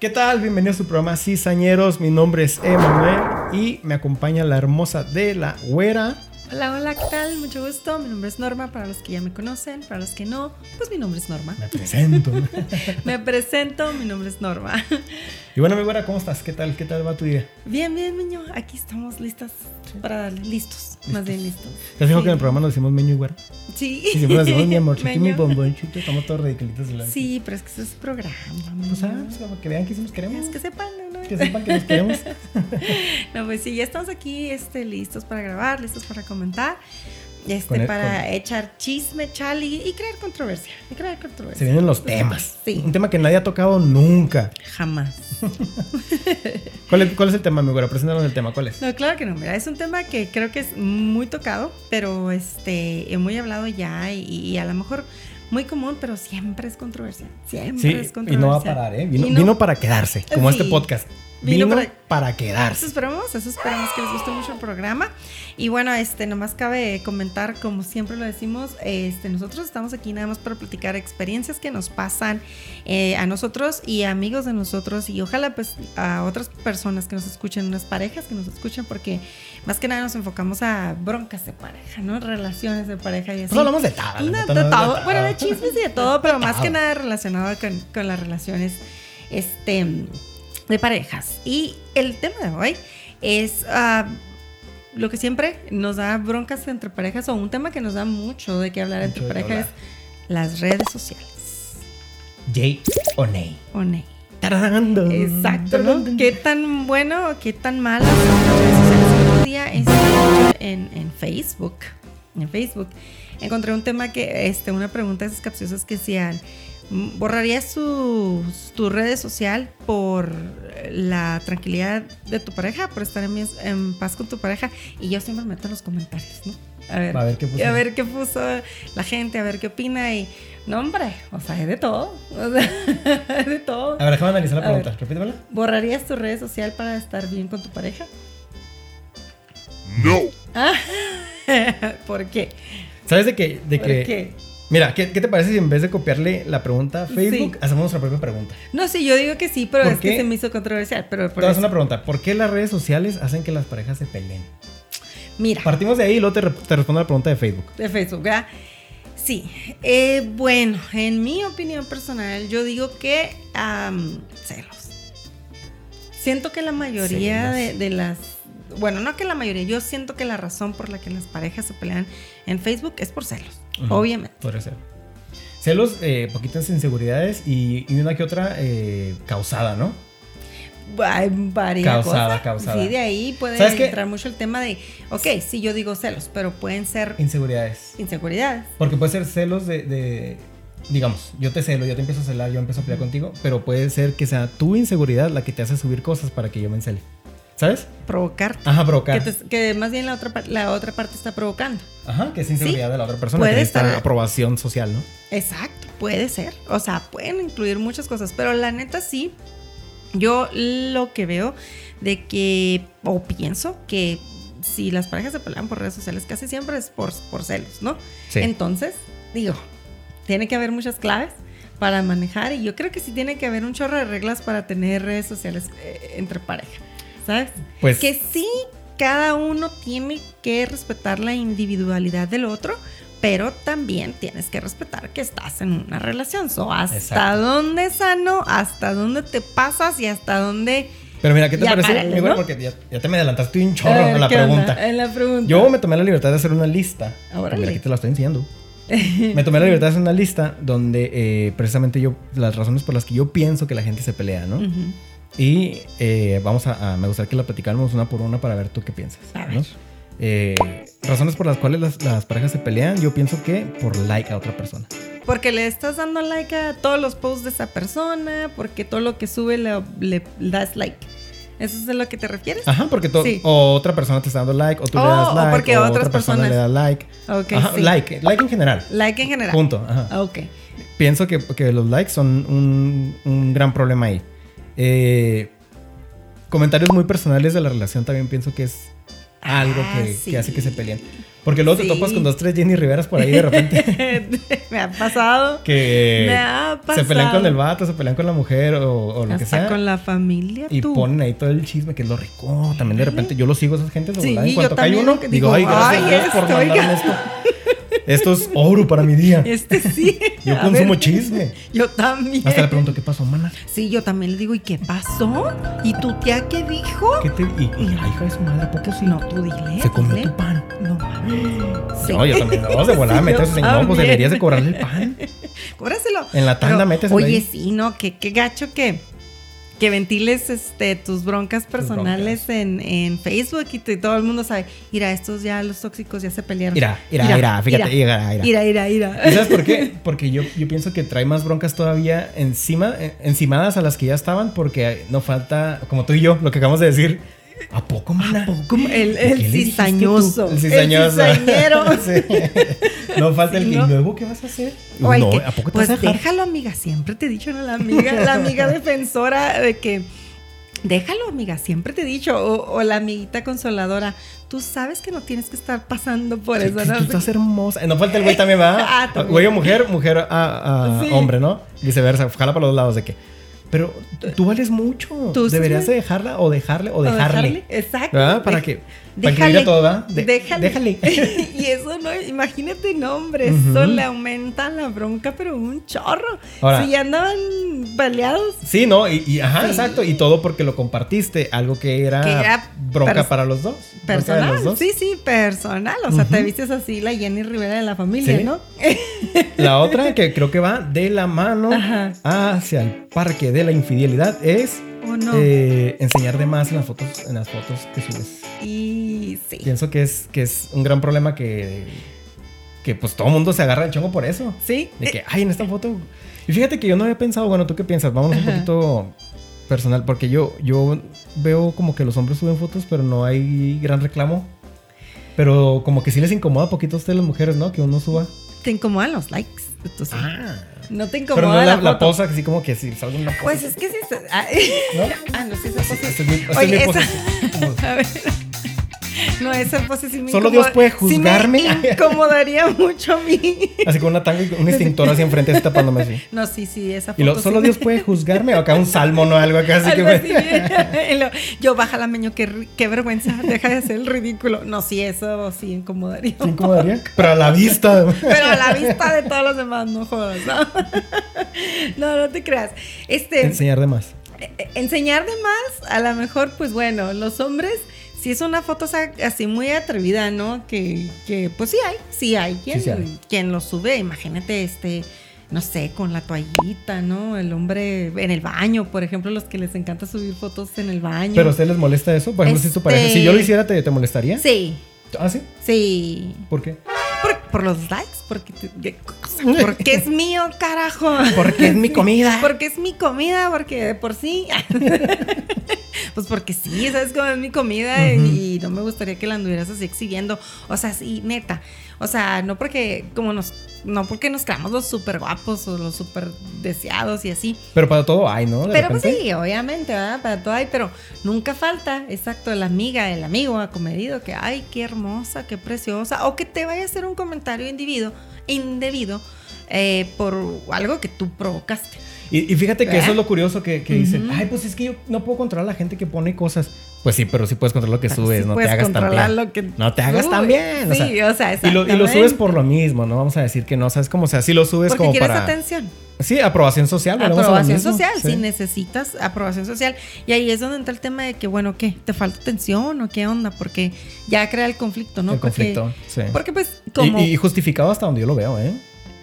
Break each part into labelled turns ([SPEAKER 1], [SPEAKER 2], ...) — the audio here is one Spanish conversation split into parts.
[SPEAKER 1] ¿Qué tal? Bienvenidos a su programa Cizañeros. Mi nombre es Emanuel y me acompaña la hermosa de la güera.
[SPEAKER 2] Hola, hola, ¿qué tal? Mucho gusto. Mi nombre es Norma, para los que ya me conocen, para los que no, pues mi nombre es Norma.
[SPEAKER 1] Me presento.
[SPEAKER 2] me presento, mi nombre es Norma.
[SPEAKER 1] y bueno, mi güera, ¿cómo estás? ¿Qué tal? ¿Qué tal va tu día?
[SPEAKER 2] Bien, bien, niño. Aquí estamos listas para listos, más bien listos.
[SPEAKER 1] ¿Te has que en el programa nos decimos meño y güera?
[SPEAKER 2] Sí.
[SPEAKER 1] Y siempre nos decimos mi amor, aquí mi bombonchito, estamos todos ridiculitos.
[SPEAKER 2] Sí, pero es que eso es programa.
[SPEAKER 1] Pues, ah, pues, que vean que sí nos queremos.
[SPEAKER 2] Es que sepan, ¿no?
[SPEAKER 1] Que sepan que nos queremos.
[SPEAKER 2] no, pues sí, ya estamos aquí este, listos para grabar, listos para comentar. Este, para echar chisme, chal y, crear controversia. Y crear controversia.
[SPEAKER 1] Se vienen los temas.
[SPEAKER 2] Sí.
[SPEAKER 1] Un tema que nadie ha tocado nunca.
[SPEAKER 2] Jamás.
[SPEAKER 1] ¿Cuál, es, ¿Cuál, es, el tema, mi güera? Preséntanos el tema. ¿Cuál es?
[SPEAKER 2] No, claro que no. Mira, es un tema que creo que es muy tocado, pero este, muy hablado ya y, a lo mejor muy común, pero siempre es controversia. Siempre es controversia.
[SPEAKER 1] Y no va a parar, ¿eh? Vino, para quedarse, como este podcast. Vino, para, quedarse.
[SPEAKER 2] Eso esperamos, eso esperamos que les guste mucho el programa. Y bueno, este, nomás cabe comentar, como siempre lo decimos, este, nosotros estamos aquí nada más para platicar experiencias que nos pasan eh, a nosotros y amigos de nosotros y ojalá pues a otras personas que nos escuchen, unas parejas que nos escuchen, porque más que nada nos enfocamos a broncas de pareja, ¿no? Relaciones de pareja y así.
[SPEAKER 1] Pues hablamos de todo.
[SPEAKER 2] Bueno, de chismes y de todo, pero más que nada relacionado con, con las relaciones, este de parejas. Y el tema de hoy es ah, lo que siempre nos da broncas entre parejas o un tema que nos da mucho de qué hablar entre parejas es las redes sociales.
[SPEAKER 1] Jay o Ney.
[SPEAKER 2] O Ney.
[SPEAKER 1] Exacto,
[SPEAKER 2] ¿no? ¿Qué tan bueno o qué tan malo las redes sociales? Día en, en Facebook, en Facebook, encontré un tema que, este, una pregunta de esas capciosas que decían, ¿Borrarías tu, tu redes social por la tranquilidad de tu pareja, por estar en, paz con tu pareja? Y yo siempre meto en los comentarios, ¿no?
[SPEAKER 1] A ver, a ver, qué puso.
[SPEAKER 2] A ver qué puso la gente, a ver qué opina. Y no, hombre, o sea, es de todo. O sea, es de todo.
[SPEAKER 1] A ver, déjame analizar la pregunta. Repítemela.
[SPEAKER 2] ¿Borrarías tu red social para estar bien con tu pareja?
[SPEAKER 1] No.
[SPEAKER 2] ¿Por qué?
[SPEAKER 1] ¿Sabes de qué? De
[SPEAKER 2] ¿Por
[SPEAKER 1] que
[SPEAKER 2] qué?
[SPEAKER 1] Mira, ¿qué, te parece si en vez de copiarle la pregunta a Facebook, hacemos nuestra propia pregunta?
[SPEAKER 2] No, sí, yo digo que sí, pero es que se me hizo controversial. Pero
[SPEAKER 1] te una pregunta. ¿Por qué las redes sociales hacen que las parejas se peleen?
[SPEAKER 2] Mira.
[SPEAKER 1] Partimos de ahí y luego te, respondo la pregunta de Facebook.
[SPEAKER 2] De Facebook, ¿verdad? Sí. Eh, bueno, en mi opinión personal, yo digo que celos. Siento que la mayoría de, las bueno, no que la mayoría, yo siento que la razón por la que las parejas se pelean en Facebook es por celos. Obviamente.
[SPEAKER 1] Podría ser. Celos, eh, poquitas inseguridades y, una que otra eh, causada, ¿no?
[SPEAKER 2] Hay varias
[SPEAKER 1] causada, causada.
[SPEAKER 2] Sí, de ahí puede entrar mucho el tema de, ok, sí, yo digo celos, pero pueden ser...
[SPEAKER 1] Inseguridades.
[SPEAKER 2] Inseguridades.
[SPEAKER 1] Porque puede ser celos de, digamos, yo te celo, yo te empiezo a celar, yo empiezo a pelear contigo, pero puede ser que sea tu inseguridad la que te hace subir cosas para que yo me encele. ¿Sabes?
[SPEAKER 2] Provocar.
[SPEAKER 1] Ajá, provocar.
[SPEAKER 2] Que, más bien la otra, la otra parte está provocando.
[SPEAKER 1] Ajá, que es inseguridad de la otra persona. Puede que estar aprobación social, ¿no?
[SPEAKER 2] Exacto, puede ser. O sea, pueden incluir muchas cosas, pero la neta sí, yo lo que veo de que, o pienso que si las parejas se pelean por redes sociales, casi siempre es por, por celos, ¿no? Sí. Entonces, digo, tiene que haber muchas claves para manejar y yo creo que sí tiene que haber un chorro de reglas para tener redes sociales eh, entre pareja. ¿Sabes? Pues que sí, cada uno tiene que respetar la individualidad del otro, pero también tienes que respetar que estás en una relación. So, hasta dónde sano, hasta dónde te pasas y hasta dónde...
[SPEAKER 1] Pero mira, ¿qué te parece? Porque ya, te me adelantaste un chorro en, la pregunta.
[SPEAKER 2] en la pregunta.
[SPEAKER 1] Yo me tomé la libertad de hacer una lista. Ahora mira, aquí te la estoy enseñando. me tomé la libertad de hacer una lista donde eh, precisamente yo, las razones por las que yo pienso que la gente se pelea, ¿no? Y eh, vamos a, me gustaría que la platicáramos una por una para ver tú qué piensas. Eh, razones por las cuales las, parejas se pelean, yo pienso que por like a otra persona.
[SPEAKER 2] Porque le estás dando like a todos los posts de esa persona, porque todo lo que sube le, das like. ¿Eso es a lo que te refieres?
[SPEAKER 1] Ajá, porque o otra persona te está dando like, o tú le das like, o, porque o otra persona le da like. like, like en general.
[SPEAKER 2] Like en general.
[SPEAKER 1] Punto. Ajá.
[SPEAKER 2] Ok.
[SPEAKER 1] Pienso que, que los likes son un, un gran problema ahí. Eh, comentarios muy personales de la relación también pienso que es algo que, ah, que hace que se peleen. Porque luego te topas con dos, tres Jenny Riveras por ahí de repente.
[SPEAKER 2] me ha pasado.
[SPEAKER 1] Que me ha pasado. se pelean con el vato, se pelean con la mujer o, lo que sea.
[SPEAKER 2] con la familia.
[SPEAKER 1] Y ponen ahí todo el chisme, que es lo rico. También de repente yo lo sigo a esas gente de En cuanto cae uno, digo, ay, gracias por mandarme esto. Esto es oro para mi día.
[SPEAKER 2] Este sí.
[SPEAKER 1] Yo consumo chisme.
[SPEAKER 2] Yo también.
[SPEAKER 1] Hasta le pregunto, ¿qué pasó, mana?
[SPEAKER 2] Sí, yo también le digo, ¿y qué pasó? ¿Y tu tía qué dijo?
[SPEAKER 1] ¿Qué te y, y la hija de su madre, ¿a poco sí?
[SPEAKER 2] No, tú dile.
[SPEAKER 1] Se comió tu pan.
[SPEAKER 2] No mames.
[SPEAKER 1] No, yo también. No, de volada, metes en no, pues deberías de cobrarle el pan.
[SPEAKER 2] Cóbraselo.
[SPEAKER 1] En la tanda metes
[SPEAKER 2] Oye, sí, no, qué, qué gacho que que ventiles este, tus broncas personales En, en, Facebook y, todo el mundo sabe, mira, estos ya los tóxicos ya se pelearon.
[SPEAKER 1] Mira, mira, mira, fíjate, mira,
[SPEAKER 2] mira, mira, mira.
[SPEAKER 1] ¿Sabes por qué? Porque yo, yo pienso que trae más broncas todavía encima, encimadas a las que ya estaban, porque no falta, como tú y yo, lo que acabamos de decir, ¿A poco, mana?
[SPEAKER 2] ¿A poco? El, el cizañoso.
[SPEAKER 1] El cizañoso.
[SPEAKER 2] El cizañero.
[SPEAKER 1] No falta el que, ¿y luego qué vas a hacer?
[SPEAKER 2] no, ¿a poco te Pues vas a déjalo, amiga. Siempre te he dicho, ¿no? La amiga, la amiga defensora de que... Déjalo, amiga, siempre te he dicho. O, la amiguita consoladora. Tú sabes que no tienes que estar pasando por eso, ¿no?
[SPEAKER 1] Tú estás hermosa. No falta el güey también, ¿va? ah, Güey o mujer, mujer a, hombre, ¿no? Viceversa. Jala para los lados de que pero tú vales mucho. Deberías de dejarla o dejarle o dejarle.
[SPEAKER 2] Exacto.
[SPEAKER 1] ¿Verdad? Para que para que todo, ¿verdad?
[SPEAKER 2] déjale.
[SPEAKER 1] déjale.
[SPEAKER 2] y eso no, imagínate nombres, eso le aumenta la bronca, pero un chorro. si ya andaban peleados.
[SPEAKER 1] Sí, no, y, ajá, exacto. Y todo porque lo compartiste, algo que era, bronca para los dos.
[SPEAKER 2] Personal, sí, sí, personal. O sea, te vistes así la Jenny Rivera de la familia, ¿no?
[SPEAKER 1] la otra que creo que va de la mano hacia el parque de la infidelidad es eh, enseñar de más en las fotos, en las fotos que subes.
[SPEAKER 2] Y sí.
[SPEAKER 1] Pienso que es, que es un gran problema que, que pues todo el mundo se agarra el chongo por eso.
[SPEAKER 2] Sí.
[SPEAKER 1] De que, ay, en esta foto. Y fíjate que yo no había pensado, bueno, ¿tú qué piensas? Vamos un poquito personal, porque yo, yo veo como que los hombres suben fotos, pero no hay gran reclamo. Pero como que sí les incomoda poquito a ustedes las mujeres, ¿no? Que uno suba.
[SPEAKER 2] Te incomodan los likes.
[SPEAKER 1] Ah.
[SPEAKER 2] No te incomoda.
[SPEAKER 1] Pero no
[SPEAKER 2] la,
[SPEAKER 1] la, posa, así como que si salga una
[SPEAKER 2] posa. Pues es que sí. Ah,
[SPEAKER 1] ¿No?
[SPEAKER 2] ah, no, sí, esa
[SPEAKER 1] posa. Oye, esa...
[SPEAKER 2] A ver. No, esa pose sí me
[SPEAKER 1] Solo Dios puede juzgarme. Sí
[SPEAKER 2] me incomodaría mucho a mí.
[SPEAKER 1] Así con una tanga y un extintor así enfrente, así tapándome así.
[SPEAKER 2] No, sí, sí, esa foto.
[SPEAKER 1] Y lo, solo Dios puede juzgarme. O acá un salmo, no algo acá así algo que
[SPEAKER 2] así, Yo, baja la meño, qué, qué vergüenza. Deja de hacer el ridículo. No, sí, eso sí incomodaría.
[SPEAKER 1] ¿Sí incomodaría? Pero a la vista.
[SPEAKER 2] Pero a la vista de todos los demás, no jodas. No, no, no te creas. Este,
[SPEAKER 1] enseñar de más.
[SPEAKER 2] Eh, eh, enseñar de más, a lo mejor, pues bueno, los hombres si es una foto así muy atrevida, ¿no? Que, que pues sí hay, sí hay quien, quien lo sube, imagínate este no sé, con la toallita, ¿no? El hombre en el baño, por ejemplo, los que les encanta subir fotos en el baño.
[SPEAKER 1] ¿Pero a usted les molesta eso? Por ejemplo, si tu pareja, si yo lo este hiciera, ¿te, te molestaría?
[SPEAKER 2] Sí.
[SPEAKER 1] ¿Ah, sí?
[SPEAKER 2] Sí.
[SPEAKER 1] ¿Por qué?
[SPEAKER 2] Por, los likes, porque, porque es mío, carajo.
[SPEAKER 1] Porque es mi comida.
[SPEAKER 2] Porque es mi comida, porque por sí. pues porque sí, sabes cómo es mi comida y no me gustaría que la anduvieras así exhibiendo. O sea, sí, neta. O sea, no porque como nos no porque nos creamos los súper guapos o los súper deseados y así.
[SPEAKER 1] Pero para todo hay, ¿no?
[SPEAKER 2] pero pues sí, obviamente, ¿verdad? Para todo hay, pero nunca falta, exacto, la amiga, el amigo acomedido que, ay, qué hermosa, qué preciosa, o que te vaya a hacer un comentario individuo, indebido eh, por algo que tú provocaste.
[SPEAKER 1] Y, fíjate que eso es lo curioso que, que dicen, ay, pues es que yo no puedo controlar a la gente que pone cosas. Pues sí, pero sí puedes controlar lo que subes, no te hagas tan bien. no te hagas tan bien.
[SPEAKER 2] Sí, o sea,
[SPEAKER 1] y, lo, y, lo, subes por lo mismo, ¿no? Vamos a decir que no, ¿sabes cómo? O sea, si lo subes
[SPEAKER 2] Porque
[SPEAKER 1] como
[SPEAKER 2] quieres
[SPEAKER 1] para...
[SPEAKER 2] atención.
[SPEAKER 1] Sí, aprobación social.
[SPEAKER 2] Aprobación social, si necesitas aprobación social. Y ahí es donde entra el tema de que, bueno, ¿qué? ¿Te falta atención o qué onda? Porque ya crea el conflicto, ¿no?
[SPEAKER 1] El conflicto, sí.
[SPEAKER 2] Porque pues como...
[SPEAKER 1] Y, justificado hasta donde yo lo veo, ¿eh?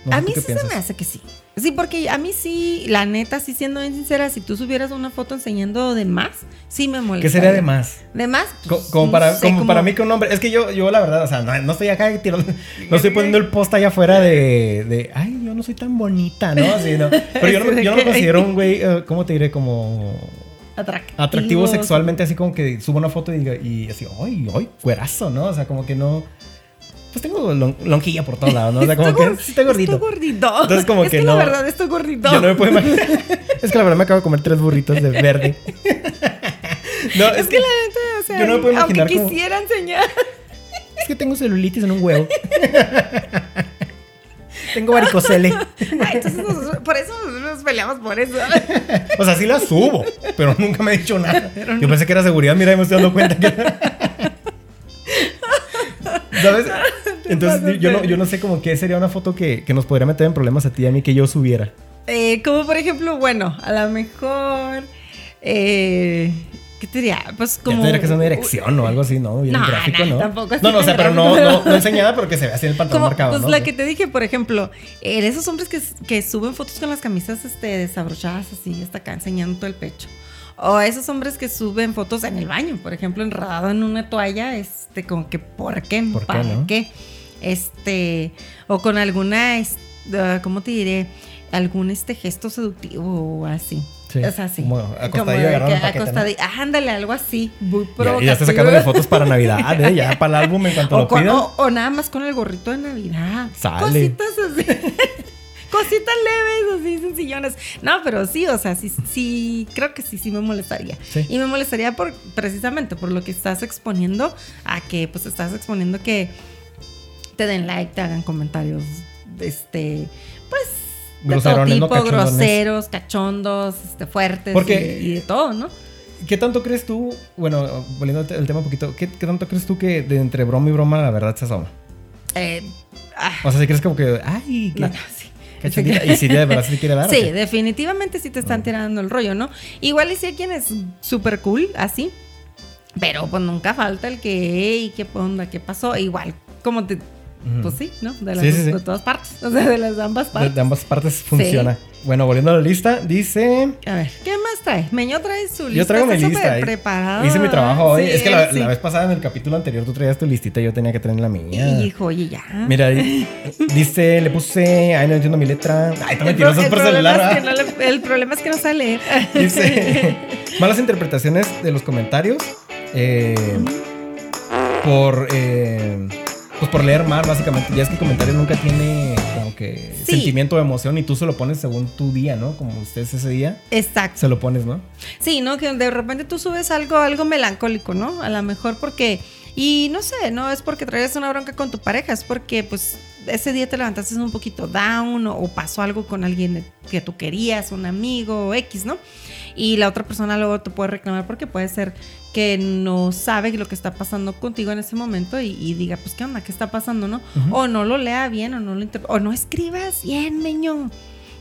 [SPEAKER 2] a mí sí se me hace que sí. Sí, porque a mí sí, la neta, sí siendo bien sincera, si tú subieras una foto enseñando de más, sí me molesta.
[SPEAKER 1] ¿Qué sería de más?
[SPEAKER 2] De más.
[SPEAKER 1] como, para, como, para mí que un hombre. Es que yo, yo la verdad, o sea, no, estoy acá no estoy poniendo el post allá afuera de, de, ay, yo no soy tan bonita, ¿no? Así, ¿no? Pero yo no, yo no considero un güey, eh, ¿cómo te diré? Como
[SPEAKER 2] atractivo.
[SPEAKER 1] atractivo sexualmente, así como que subo una foto y, y así, ay, ay, cuerazo, ¿no? O sea, como que no pues tengo lonjilla por todos lados, ¿no? O sea, como que estoy gordito.
[SPEAKER 2] Estoy gordito.
[SPEAKER 1] Entonces, como
[SPEAKER 2] es
[SPEAKER 1] que,
[SPEAKER 2] que
[SPEAKER 1] no.
[SPEAKER 2] la verdad, estoy gordito.
[SPEAKER 1] Yo no me puedo imaginar. es que la verdad me acabo de comer tres burritos de verde.
[SPEAKER 2] no, es, que, la neta, o
[SPEAKER 1] Yo no me puedo imaginar
[SPEAKER 2] Aunque quisiera enseñar.
[SPEAKER 1] Es que tengo celulitis en un huevo. tengo varicocele.
[SPEAKER 2] entonces por eso nos peleamos por eso.
[SPEAKER 1] o sea, sí la subo, pero nunca me he dicho nada. Yo pensé que era seguridad, mira, me estoy dando cuenta que... ¿Sabes? Entonces yo no, yo no sé como qué sería una foto que, que, nos podría meter en problemas a ti y a mí que yo subiera.
[SPEAKER 2] Eh, como por ejemplo, bueno, a lo mejor... Eh, ¿Qué te diría? Pues como.
[SPEAKER 1] tendría que ser una dirección o algo así, ¿no? Bien
[SPEAKER 2] no,
[SPEAKER 1] gráfico, ¿no?
[SPEAKER 2] Tampoco
[SPEAKER 1] no, no, o sea, pero no, no, no enseñada porque se ve así en el pantalón marcado.
[SPEAKER 2] Pues
[SPEAKER 1] ¿no?
[SPEAKER 2] la que te dije, por ejemplo, eh, esos hombres que, que, suben fotos con las camisas este, desabrochadas así, hasta acá, enseñando todo el pecho. O esos hombres que suben fotos en el baño, por ejemplo, enredado en una toalla, este, como que, ¿por qué?
[SPEAKER 1] ¿Por
[SPEAKER 2] ¿Para
[SPEAKER 1] qué, no?
[SPEAKER 2] qué? Este, o con alguna, uh, ¿cómo te diré? Algún este gesto seductivo o así.
[SPEAKER 1] Sí,
[SPEAKER 2] o sea, sí.
[SPEAKER 1] Como acostadillo agarrando un paquete,
[SPEAKER 2] acostadillo, ¿no? ándale, algo así. Muy
[SPEAKER 1] ya, ya está sacándole fotos para Navidad, ¿eh? Ya para el álbum en cuanto
[SPEAKER 2] o
[SPEAKER 1] lo
[SPEAKER 2] con,
[SPEAKER 1] pidan.
[SPEAKER 2] O, o, nada más con el gorrito de Navidad.
[SPEAKER 1] Sale.
[SPEAKER 2] Cositas así. Cositas leves, así sencillones. No, pero sí, o sea, sí, sí, creo que sí, sí me molestaría.
[SPEAKER 1] Sí.
[SPEAKER 2] Y me molestaría por, precisamente por lo que estás exponiendo, a que pues estás exponiendo que te den like, te hagan comentarios, este, pues de todo tipo,
[SPEAKER 1] ¿no?
[SPEAKER 2] groseros, cachondos, este, fuertes
[SPEAKER 1] Porque,
[SPEAKER 2] y, y, de todo, ¿no?
[SPEAKER 1] ¿Qué tanto crees tú, bueno, volviendo al tema un poquito, ¿qué, ¿qué, tanto crees tú que de entre broma y broma la verdad se asoma?
[SPEAKER 2] Eh, ah,
[SPEAKER 1] o sea, si crees como que, ay,
[SPEAKER 2] no,
[SPEAKER 1] cachondita, y si de verdad se quiere dar.
[SPEAKER 2] Sí, definitivamente sí te están tirando el rollo, ¿no? Igual y si hay quien es súper cool, así, pero pues nunca falta el que, hey, qué onda, qué pasó, igual, como te pues sí, ¿no? De, las,
[SPEAKER 1] sí, sí, sí.
[SPEAKER 2] de todas partes. O sea, de las ambas partes.
[SPEAKER 1] De, de ambas partes funciona. Bueno, volviendo a la lista, dice.
[SPEAKER 2] A ver, ¿qué más trae? Meño trae su lista.
[SPEAKER 1] Yo traigo mi lista.
[SPEAKER 2] preparado.
[SPEAKER 1] Hice mi trabajo hoy. Es que la, vez pasada en el capítulo anterior tú traías tu listita y yo tenía que traer la mía.
[SPEAKER 2] Hijo, oye, ya.
[SPEAKER 1] Mira, dice, le puse. Ay, no entiendo mi letra. Ay, está mentiroso por celular.
[SPEAKER 2] Es que no le, el problema es que no sale.
[SPEAKER 1] Dice. malas interpretaciones de los comentarios. Eh, por. Eh, pues por leer mal, básicamente. Ya es que el comentario nunca tiene como que
[SPEAKER 2] Sí.
[SPEAKER 1] sentimiento o emoción y tú se lo pones según tu día, ¿no? Como ustedes ese día,
[SPEAKER 2] Exacto.
[SPEAKER 1] se lo pones, ¿no?
[SPEAKER 2] Sí, ¿no? Que de repente tú subes algo, algo melancólico, ¿no? A lo mejor porque. Y no sé, no es porque traes una bronca con tu pareja, es porque pues ese día te levantaste un poquito down o, o pasó algo con alguien que tú querías, un amigo X, ¿no? Y la otra persona luego te puede reclamar porque puede ser que no sabe lo que está pasando contigo en ese momento y, y diga, pues, ¿qué onda? ¿Qué está pasando, no? O no lo lea bien o no lo o no escribas bien, meño.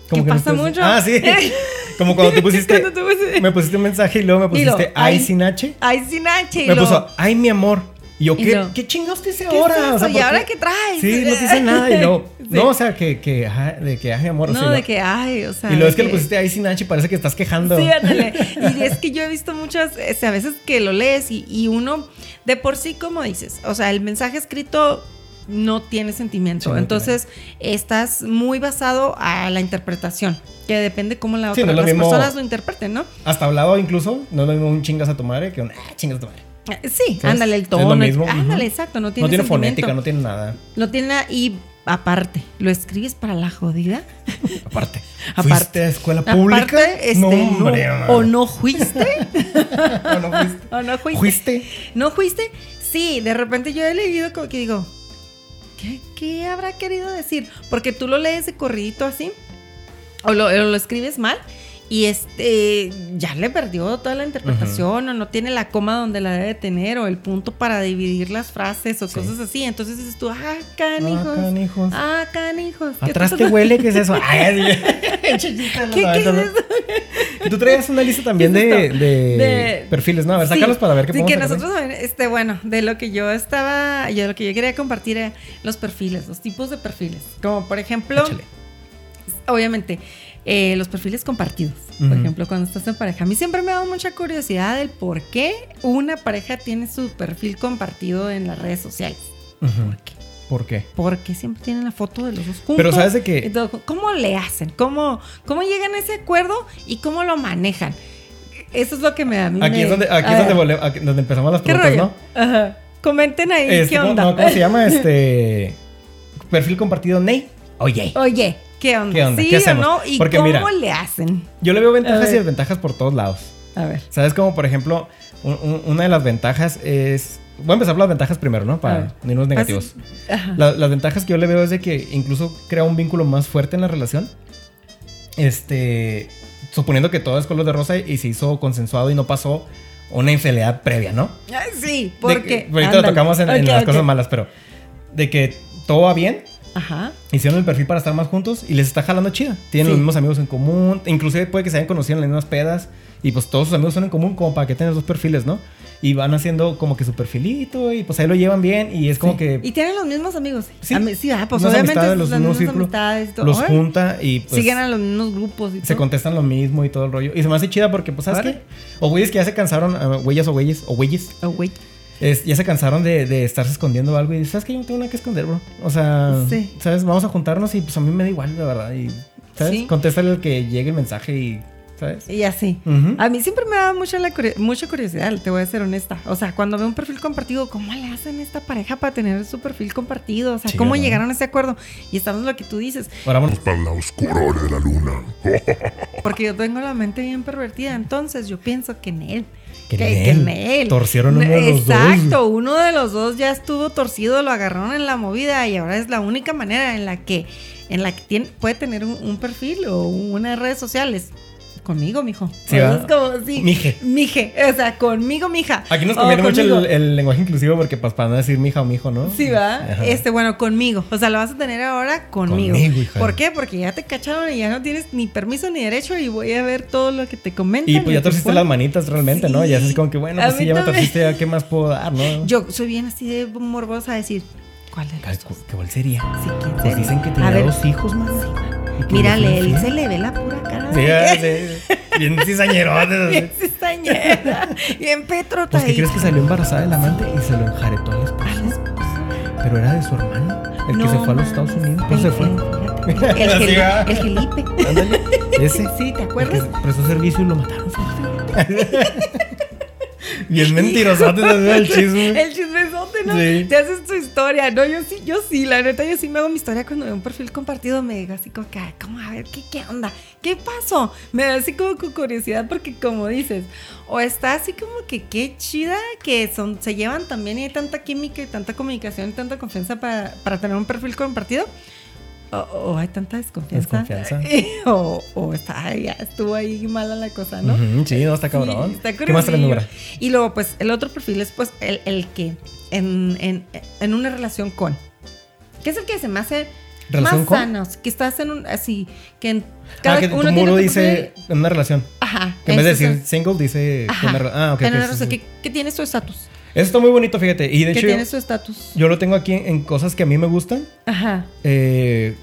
[SPEAKER 1] Como
[SPEAKER 2] que pasa mucho.
[SPEAKER 1] Ah, sí. Como cuando te pusiste.
[SPEAKER 2] Cuando tú pusiste-
[SPEAKER 1] me pusiste un mensaje y luego me pusiste ay sin H.
[SPEAKER 2] Ay, sin H. y
[SPEAKER 1] Me puso ay mi amor. Y yo,
[SPEAKER 2] Y
[SPEAKER 1] ¿qué,
[SPEAKER 2] luego,
[SPEAKER 1] ¿qué chingados te dice
[SPEAKER 2] ¿qué
[SPEAKER 1] ahora?
[SPEAKER 2] es?
[SPEAKER 1] O sea,
[SPEAKER 2] ¿Y
[SPEAKER 1] ¿por
[SPEAKER 2] ahora
[SPEAKER 1] qué?
[SPEAKER 2] traes?
[SPEAKER 1] Sí, no te dice nada. Y luego,
[SPEAKER 2] Sí.
[SPEAKER 1] no, o sea, que, que, ajá, de que, ay, amor. o sea,
[SPEAKER 2] No, de
[SPEAKER 1] luego-
[SPEAKER 2] que, ay, o sea.
[SPEAKER 1] Y luego es que le pusiste ahí sin H y parece que estás quejando.
[SPEAKER 2] Sí, ándale. Y es que yo he visto muchas, o sea, a veces que lo lees y, y uno, de por sí, como dices, o sea, el mensaje escrito no tiene sentimiento.
[SPEAKER 1] Sí, no
[SPEAKER 2] Entonces, estás muy basado a la interpretación, que depende cómo la
[SPEAKER 1] Sí,
[SPEAKER 2] otra,
[SPEAKER 1] no lo
[SPEAKER 2] las
[SPEAKER 1] mismo-
[SPEAKER 2] personas lo interpreten, ¿no?
[SPEAKER 1] Hasta hablado incluso, no es lo mismo un chingas a tu madre que un ah, chingas a tu madre.
[SPEAKER 2] Sí, ándale, el tono.
[SPEAKER 1] mismo,
[SPEAKER 2] Ándale, exacto, no tiene
[SPEAKER 1] No tiene
[SPEAKER 2] sentimiento.
[SPEAKER 1] fonética, no tiene nada.
[SPEAKER 2] No tiene nada. Y aparte, ¿lo escribes para la jodida?
[SPEAKER 1] Aparte.
[SPEAKER 2] Aparte.
[SPEAKER 1] ¿Fuiste a escuela pública?
[SPEAKER 2] Aparte, este,
[SPEAKER 1] no,
[SPEAKER 2] no- o no fuiste.
[SPEAKER 1] ¿O no fuiste?
[SPEAKER 2] o no fuiste.
[SPEAKER 1] ¿Fuiste?
[SPEAKER 2] ¿No fuiste? Sí, de repente yo he leído como que digo, ¿qué, qué habrá querido decir? Porque tú lo lees de corridito así, o lo, o lo escribes mal, y este ya le perdió toda la interpretación, o no tiene la coma donde la debe tener, o el punto para dividir las frases, o
[SPEAKER 1] Sí.
[SPEAKER 2] cosas así. Entonces dices tú, ah, canijos.
[SPEAKER 1] Ah, canijos.
[SPEAKER 2] Ah, canijos. ¿qué
[SPEAKER 1] Atrás
[SPEAKER 2] te
[SPEAKER 1] huele, ¿qué es eso? Ay.
[SPEAKER 2] ¿Qué, qué es eso?
[SPEAKER 1] Tú traías una lista también
[SPEAKER 2] ¿Qué es
[SPEAKER 1] de, de
[SPEAKER 2] De-
[SPEAKER 1] perfiles, ¿no? A ver,
[SPEAKER 2] Sí,
[SPEAKER 1] sácalos para ver qué
[SPEAKER 2] sí, que
[SPEAKER 1] sacar.
[SPEAKER 2] nosotros este, bueno, de lo que yo estaba, yo lo que yo quería compartir era los perfiles, los tipos de perfiles. Como por ejemplo,
[SPEAKER 1] Échale.
[SPEAKER 2] obviamente, eh, los perfiles compartidos. Por ejemplo, cuando estás en pareja. A mí siempre me ha dado mucha curiosidad del por qué una pareja tiene su perfil compartido en las redes sociales. ¿Por qué?
[SPEAKER 1] ¿Por qué?
[SPEAKER 2] Porque siempre tienen la foto de los dos juntos.
[SPEAKER 1] Pero sabes de
[SPEAKER 2] Entonces, ¿Cómo le hacen? ¿Cómo, ¿Cómo llegan a ese acuerdo y cómo lo manejan? Eso es lo que me da mí.
[SPEAKER 1] aquí
[SPEAKER 2] me-
[SPEAKER 1] es donde, aquí es donde, volve- aquí- donde empezamos las
[SPEAKER 2] ¿Qué
[SPEAKER 1] preguntas? ¿no?
[SPEAKER 2] Ajá. Comenten ahí
[SPEAKER 1] Este,
[SPEAKER 2] qué
[SPEAKER 1] ¿cómo-
[SPEAKER 2] onda.
[SPEAKER 1] no, ¿Cómo se llama? Este. Perfil compartido Ney. Oye.
[SPEAKER 2] Oye, ¿qué onda?
[SPEAKER 1] ¿Qué onda?
[SPEAKER 2] ¿Sí
[SPEAKER 1] ¿Qué
[SPEAKER 2] o
[SPEAKER 1] hacemos?
[SPEAKER 2] no? ¿Y
[SPEAKER 1] Porque
[SPEAKER 2] cómo
[SPEAKER 1] mira,
[SPEAKER 2] le hacen?
[SPEAKER 1] Yo le veo ventajas y desventajas por todos lados.
[SPEAKER 2] A ver.
[SPEAKER 1] ¿Sabes como, por ejemplo, una de las ventajas es... Voy a empezar por las ventajas primero, ¿no? Para irnos negativos. las ventajas que yo le veo es de que incluso crea un vínculo más fuerte en la relación. Este... Suponiendo que todo es color de rosa y se hizo consensuado y no pasó una infidelidad previa, ¿no?
[SPEAKER 2] Sí, porque...
[SPEAKER 1] ahorita lo tocamos en, las cosas malas, pero... De que todo va bien
[SPEAKER 2] Ajá.
[SPEAKER 1] Hicieron el perfil para estar más juntos y les está jalando chida. Tienen los mismos amigos en común. Inclusive puede que se hayan conocido en las mismas pedas. Y pues todos sus amigos son en común como para que tengan dos perfiles, ¿no? Y van haciendo como que su perfilito y pues ahí lo llevan bien y es como que...
[SPEAKER 2] Y tienen los mismos amigos.
[SPEAKER 1] Sí,
[SPEAKER 2] sí ah, pues obviamente
[SPEAKER 1] los mismos círculos. Los junta y pues...
[SPEAKER 2] Siguen a los mismos grupos y
[SPEAKER 1] Se contestan lo mismo y todo el rollo. Y se me hace chida porque pues, ¿sabes qué? O güeyes que ya se cansaron, uh, güeyes o güeyes, o güeyes.
[SPEAKER 2] O güey
[SPEAKER 1] ya se cansaron de, de, estarse escondiendo algo y ¿sabes que Yo no tengo nada que esconder, bro. O sea, ¿sabes? Vamos a juntarnos y pues a mí me da igual, la verdad. Y, ¿sabes? Contéstale al que llegue el mensaje y ¿sabes?
[SPEAKER 2] Y así. A mí siempre me da mucha, la, mucha curiosidad, te voy a ser honesta. O sea, cuando veo un perfil compartido, ¿cómo le hacen esta pareja para tener su perfil compartido? O sea, ¿cómo llegaron a ese acuerdo? Y estamos lo que tú dices.
[SPEAKER 3] Vamos para la oscura de la luna.
[SPEAKER 2] Porque yo tengo la mente bien pervertida, entonces yo pienso que en él
[SPEAKER 1] que, él. Torcieron uno de los
[SPEAKER 2] Exacto, dos. Exacto, uno de los dos ya estuvo torcido, lo agarraron en la movida y ahora es la única manera en la que, en la que tiene, puede tener un perfil o una redes sociales conmigo, mijo.
[SPEAKER 1] Sí, es como,
[SPEAKER 2] sí. Mije. Mije. O sea, conmigo, mija.
[SPEAKER 1] Aquí nos conviene mucho el, lenguaje inclusivo porque pues, para no decir mija o mijo, ¿no?
[SPEAKER 2] Sí, va. Este, bueno, conmigo. O sea, lo vas a tener ahora conmigo. Conmigo, hija. ¿Por qué? Porque ya te cacharon y ya no tienes ni permiso ni derecho y voy a ver todo lo que te comentan.
[SPEAKER 1] Y pues ya torciste las manitas realmente, ¿no? Ya es como que, bueno, pues sí, ya me torciste, ¿qué más puedo dar, no?
[SPEAKER 2] Yo soy bien así de morbosa a decir, ¿cuál de los
[SPEAKER 1] ¿Qué cuál sería?
[SPEAKER 2] Sí, ¿quién
[SPEAKER 1] pues dicen que tiene dos hijos, más.
[SPEAKER 2] Mírale, él se le ve la pura cara.
[SPEAKER 1] Sí, sí. Bien cizañerote.
[SPEAKER 2] Bien cizañera. Bien Petro
[SPEAKER 1] Pues que crees que salió embarazada del amante y se lo enjaretó al esposo. Pero era de su hermano, el que se fue a los Estados Unidos. ¿Cómo se fue?
[SPEAKER 2] El, el, el Felipe.
[SPEAKER 1] Ándale. Ese.
[SPEAKER 2] Sí, ¿te acuerdas?
[SPEAKER 1] El que prestó servicio y lo mataron. Bien mentirosote el chisme.
[SPEAKER 2] El chismesote, ¿no? Te haces tu historia. No, yo sí, yo sí, la neta, yo sí me hago mi historia cuando veo un perfil compartido. Me digo así como que, ¿cómo? A ver, ¿qué, qué onda? ¿Qué pasó? Me da así como con curiosidad porque como dices, o está así como que qué chida que son, se llevan también y hay tanta química y tanta comunicación y tanta confianza para, para tener un perfil compartido o, hay tanta desconfianza. o, está, ya estuvo ahí mala la cosa, ¿no?
[SPEAKER 1] sí, no, está cabrón. ¿Qué más trae
[SPEAKER 2] Y luego, pues, el otro perfil es, pues, el, el que en, en, en, una relación con. ¿Qué es el que se me hace más sanos? Que estás en un, así, que en
[SPEAKER 1] cada ah, que uno tu muro dice en una relación.
[SPEAKER 2] Ajá.
[SPEAKER 1] Que en vez de decir single, dice... ah, ok.
[SPEAKER 2] okay, ¿Qué, tiene su estatus?
[SPEAKER 1] Eso está muy bonito, fíjate. Y de hecho.
[SPEAKER 2] ¿Qué tiene su estatus?
[SPEAKER 1] Yo lo tengo aquí en, cosas que a mí me gustan.
[SPEAKER 2] Ajá.
[SPEAKER 1] Eh,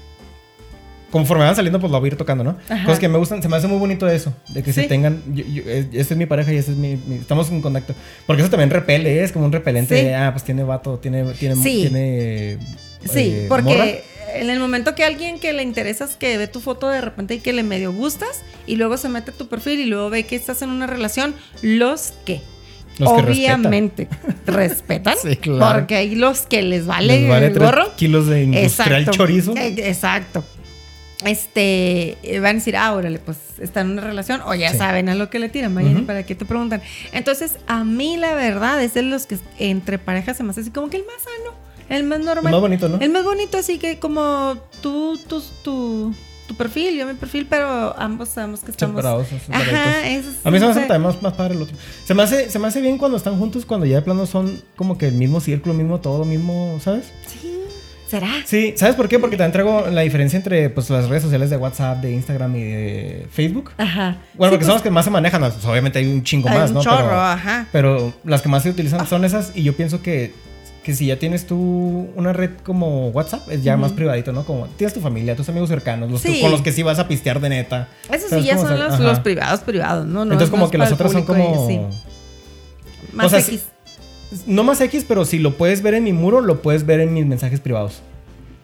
[SPEAKER 1] conforme van saliendo, pues lo voy a ir tocando, ¿no? Cosas que me gustan, se me hace muy bonito eso, de que se tengan, esta es mi pareja y este es mi, estamos en contacto. Porque eso también repele, es como un repelente ah, pues tiene vato, tiene, tiene,
[SPEAKER 2] sí.
[SPEAKER 1] tiene
[SPEAKER 2] Sí, eh, porque en el momento que alguien que le interesas que ve tu foto de repente y que le medio gustas y luego se mete a tu perfil y luego ve que estás en una relación, los que obviamente respetan, sí, claro. porque hay los que les vale, les vale el gorro.
[SPEAKER 1] kilos de industrial chorizo.
[SPEAKER 2] Eh, exacto este, eh, van a decir, ah, órale, pues están en una relación, o ya saben a lo que le tiran, vayan, ¿para qué te preguntan? Entonces, a mí la verdad es de los que entre parejas se me hace así como que el más sano, el más normal. El
[SPEAKER 1] más bonito, ¿no?
[SPEAKER 2] El más bonito, así que como tú, tú, tu, tu perfil, yo mi perfil, pero ambos sabemos que estamos...
[SPEAKER 1] Separados,
[SPEAKER 2] Ajá, eso
[SPEAKER 1] A mí se me hace también más, más padre el otro. Se me, hace, se me hace bien cuando están juntos, cuando ya de plano son como que el mismo círculo, mismo todo, mismo, ¿sabes?
[SPEAKER 2] Sí. ¿Será?
[SPEAKER 1] Sí, ¿sabes por qué? Porque te traigo la diferencia entre pues, las redes sociales de WhatsApp, de Instagram y de Facebook.
[SPEAKER 2] Ajá.
[SPEAKER 1] Bueno, porque son pues las que más se manejan. Pues, obviamente hay un chingo más, un ¿no?
[SPEAKER 2] Chorro, ajá.
[SPEAKER 1] Pero las que más se utilizan son esas. Y yo pienso que, que si ya tienes tú una red como WhatsApp, es ya más privadito, ¿no? Como tienes tu familia, tus amigos cercanos, los con los que sí vas a pistear de neta.
[SPEAKER 2] Eso sí, ya son los, privados, privados, ¿no?
[SPEAKER 1] Entonces, como que las otras son como.
[SPEAKER 2] Más X.
[SPEAKER 1] No más X, pero si lo puedes ver en mi muro, lo puedes ver en mis mensajes privados.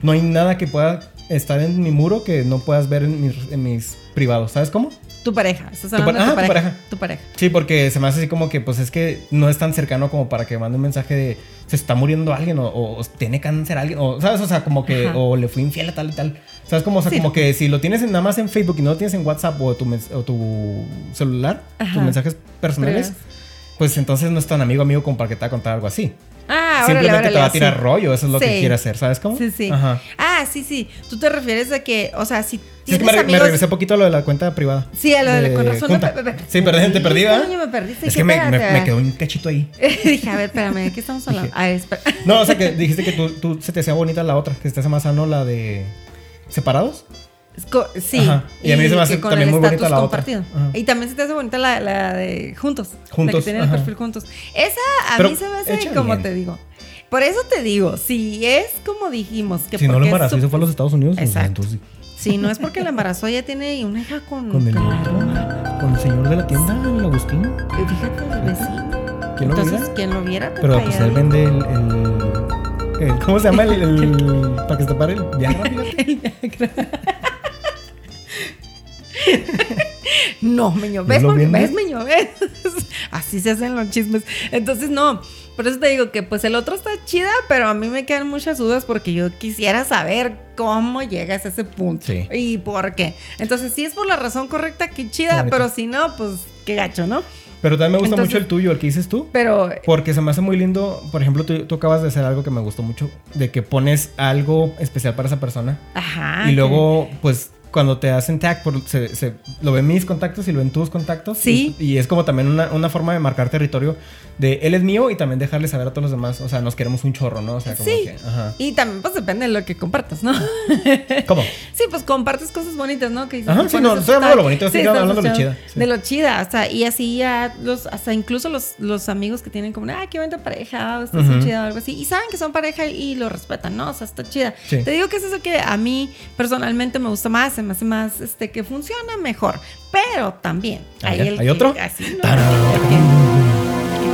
[SPEAKER 1] No hay nada que pueda estar en mi muro que no puedas ver en mis, privados. ¿Sabes cómo?
[SPEAKER 2] Tu pareja. Estás hablando de tu pareja. Tu pareja.
[SPEAKER 1] Sí, porque se me hace así como que, pues es que no es tan cercano como para que mande un mensaje de se está muriendo alguien o, tiene cáncer alguien, o, ¿sabes? O sea, como que, o le fui infiel a tal y tal. ¿Sabes? Como, o sea, como que si lo tienes nada más en Facebook y no lo tienes en WhatsApp o tu, o tu celular, tus mensajes personales, pues entonces no es tan amigo amigo como para que te va a contar algo así.
[SPEAKER 2] Ah,
[SPEAKER 1] Simplemente te va a tirar rollo, eso es lo que quiere hacer, ¿sabes cómo?
[SPEAKER 2] Sí, sí. Ah, sí, sí. Tú te refieres a que, o sea, si
[SPEAKER 1] tienes me, amigos... me regresé un poquito a lo de la cuenta privada.
[SPEAKER 2] Sí, a lo de, la con razón.
[SPEAKER 1] sí, perdí, te perdí, ¿verdad?
[SPEAKER 2] me perdiste.
[SPEAKER 1] Es que me, quedó un cachito ahí.
[SPEAKER 2] Dije, a ver, espérame, ¿de qué estamos hablando? Ah, espera.
[SPEAKER 1] No, o sea, que dijiste que tú, tú se te hacía bonita la otra, que te hace más sano la de separados.
[SPEAKER 2] Sí.
[SPEAKER 1] Y, a mí se me hace también muy bonita la compartido.
[SPEAKER 2] otra. Y también se te hace bonita la, la de juntos. Juntos. La que tiene el perfil juntos. Esa a mí se me hace, como te digo. Por eso te digo, si es como dijimos. Que
[SPEAKER 1] si no lo embarazó y se fue a los Estados Unidos,
[SPEAKER 2] pues, Exacto. entonces sí. no es porque la embarazó, ella tiene una hija con.
[SPEAKER 1] Con el, con el señor de la tienda, el Agustín.
[SPEAKER 2] Eh, fíjate, el vecino. ¿Quién Entonces, lo viera? ¿quién lo viera?
[SPEAKER 1] Pero pues él vende el, el, ¿Cómo se llama? El, para que se te pare el Viagra. el Viagra.
[SPEAKER 2] no, meño, ¿ves? ¿Ves, meño? ¿Ves? Así se hacen los chismes. Entonces, no. Por eso te digo que pues el otro está chida, pero a mí me quedan muchas dudas porque yo quisiera saber cómo llegas a ese punto y por qué. Entonces, si es por la razón correcta, qué chida, pero si no, pues qué gacho, ¿no?
[SPEAKER 1] Pero también me gusta mucho el tuyo, el que dices tú.
[SPEAKER 2] Pero.
[SPEAKER 1] Porque se me hace muy lindo. Por ejemplo, tú, tú, acabas de hacer algo que me gustó mucho. De que pones algo especial para esa persona.
[SPEAKER 2] Ajá.
[SPEAKER 1] Y luego, pues cuando te hacen tag, por, se, lo ven mis contactos y lo ven tus contactos.
[SPEAKER 2] Sí.
[SPEAKER 1] Y, es como también una, una, forma de marcar territorio de él es mío y también dejarle saber a todos los demás. O sea, nos queremos un chorro, ¿no? O sea, como
[SPEAKER 2] sí.
[SPEAKER 1] que. Ajá.
[SPEAKER 2] Y también, pues depende de lo que compartas, ¿no?
[SPEAKER 1] ¿Cómo?
[SPEAKER 2] Sí, pues compartes cosas bonitas, ¿no?
[SPEAKER 1] Que ajá, sí, no, estoy hablando de lo bonito, estoy hablando de lo chida.
[SPEAKER 2] De lo chida, o sea, y así ya, los, hasta incluso los, los amigos que tienen como, ah, qué bonita pareja, o estás chida o algo así, y saben que son pareja y lo respetan, ¿no? O sea, está chida. Te digo que es eso que a mí personalmente me gusta más, se me hace más, este, que funciona mejor. Pero también
[SPEAKER 1] ah, hay, el ¿Hay otro?
[SPEAKER 2] Así,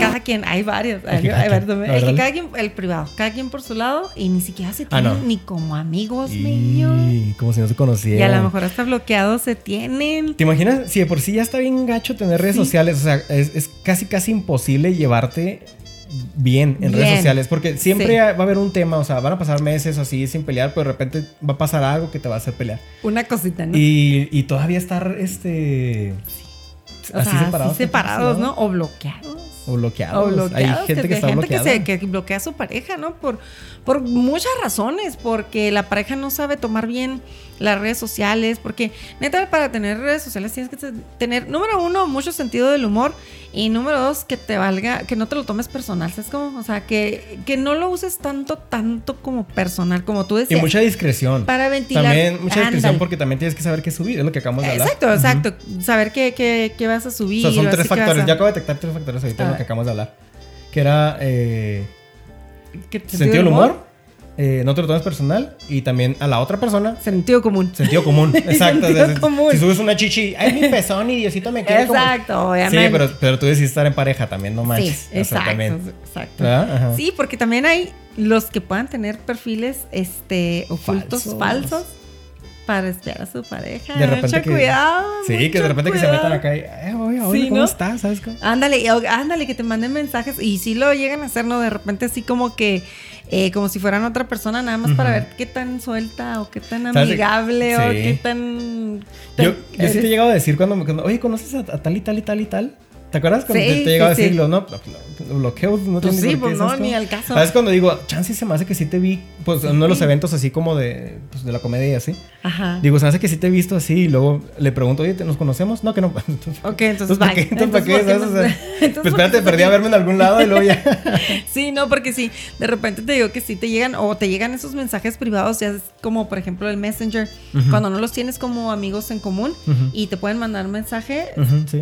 [SPEAKER 2] cada quien, hay varios, hay, varios. El que cada quien, el privado, cada quien por su lado y ni siquiera se ah, tienen ni como amigos, y...
[SPEAKER 1] Como si no se conocieran.
[SPEAKER 2] Y a lo mejor hasta bloqueados se tienen.
[SPEAKER 1] ¿Te imaginas? Si de por sí ya está bien gacho tener redes sociales, o sea, es, es, casi casi imposible llevarte bien en redes sociales, porque siempre va a haber un tema, o sea, van a pasar meses así sin pelear, pero de repente va a pasar algo que te va a hacer pelear.
[SPEAKER 2] Una cosita, ¿no?
[SPEAKER 1] Y, y todavía estar, este...
[SPEAKER 2] así separados. separados, ¿no? O bloqueados.
[SPEAKER 1] O bloqueados. Hay gente que, está gente
[SPEAKER 2] Que, que, bloquea a su pareja, ¿no? Por, por muchas razones, porque la pareja no sabe tomar bien las redes sociales, porque neta para tener redes sociales tienes que tener, número uno, mucho sentido del humor y número dos, que te valga, que no te lo tomes personal, ¿sabes cómo? O sea, que, que no lo uses tanto, tanto como personal, como tú decías.
[SPEAKER 1] Y mucha discreción.
[SPEAKER 2] Para ventilar.
[SPEAKER 1] También mucha discreción porque también tienes que saber qué subir, es lo que acabamos de hablar.
[SPEAKER 2] Exacto, exacto. Saber qué, qué, qué, vas a subir.
[SPEAKER 1] O sea, son tres factores. Ya acabo de detectar tres factores ahorita en lo que acabamos de hablar. Que era eh, sentido del humor eh, no te lo tomes personal y también a la otra persona.
[SPEAKER 2] Sentido común.
[SPEAKER 1] Sentido común, exacto. Sentido común. Si subes una chichi, ay, mi pezón y Diosito me quiere
[SPEAKER 2] Exacto, obviamente.
[SPEAKER 1] Sí, pero, pero tú decides estar en pareja también, no manches.
[SPEAKER 2] Sí, exacto, exacto. Sí, porque también hay los que puedan tener perfiles este, ocultos, falsos. Para espiar a su pareja. De repente mucho cuidado.
[SPEAKER 1] Sí, que de repente que se metan acá y, eh, oye, oye, ¿cómo estás? ¿Sabes cómo?
[SPEAKER 2] Ándale, ándale, que te manden mensajes y si lo llegan a hacer, ¿no? De repente así como que eh, como si fueran otra persona, nada más para ver qué tan suelta o qué tan amigable o qué tan.
[SPEAKER 1] yo, yo sí te he llegado a decir cuando me. Oye, ¿conoces a, tal y tal y tal y tal? ¿Te acuerdas cuando te, te llegaba a decirlo, no? Bloqueos, no
[SPEAKER 2] pues sí, pues no, ni al caso.
[SPEAKER 1] ¿Sabes cuando digo, chance se me hace que sí te vi, pues en uno de los eventos así como de, pues, de la comedia y así?
[SPEAKER 2] Ajá.
[SPEAKER 1] Digo, hace que sí te he visto así y luego le pregunto, oye, ¿nos conocemos? No, que no.
[SPEAKER 2] ok, entonces,
[SPEAKER 1] ¿para qué? Entonces, ¿para qué? ¿sabes? O sea, pues espérate, perdí a verme en algún lado y luego ya.
[SPEAKER 2] sí, no, porque sí, de repente te digo que sí te llegan, o te llegan esos mensajes privados, ya es como por ejemplo el Messenger, cuando no los tienes como amigos en común y te pueden mandar mensaje,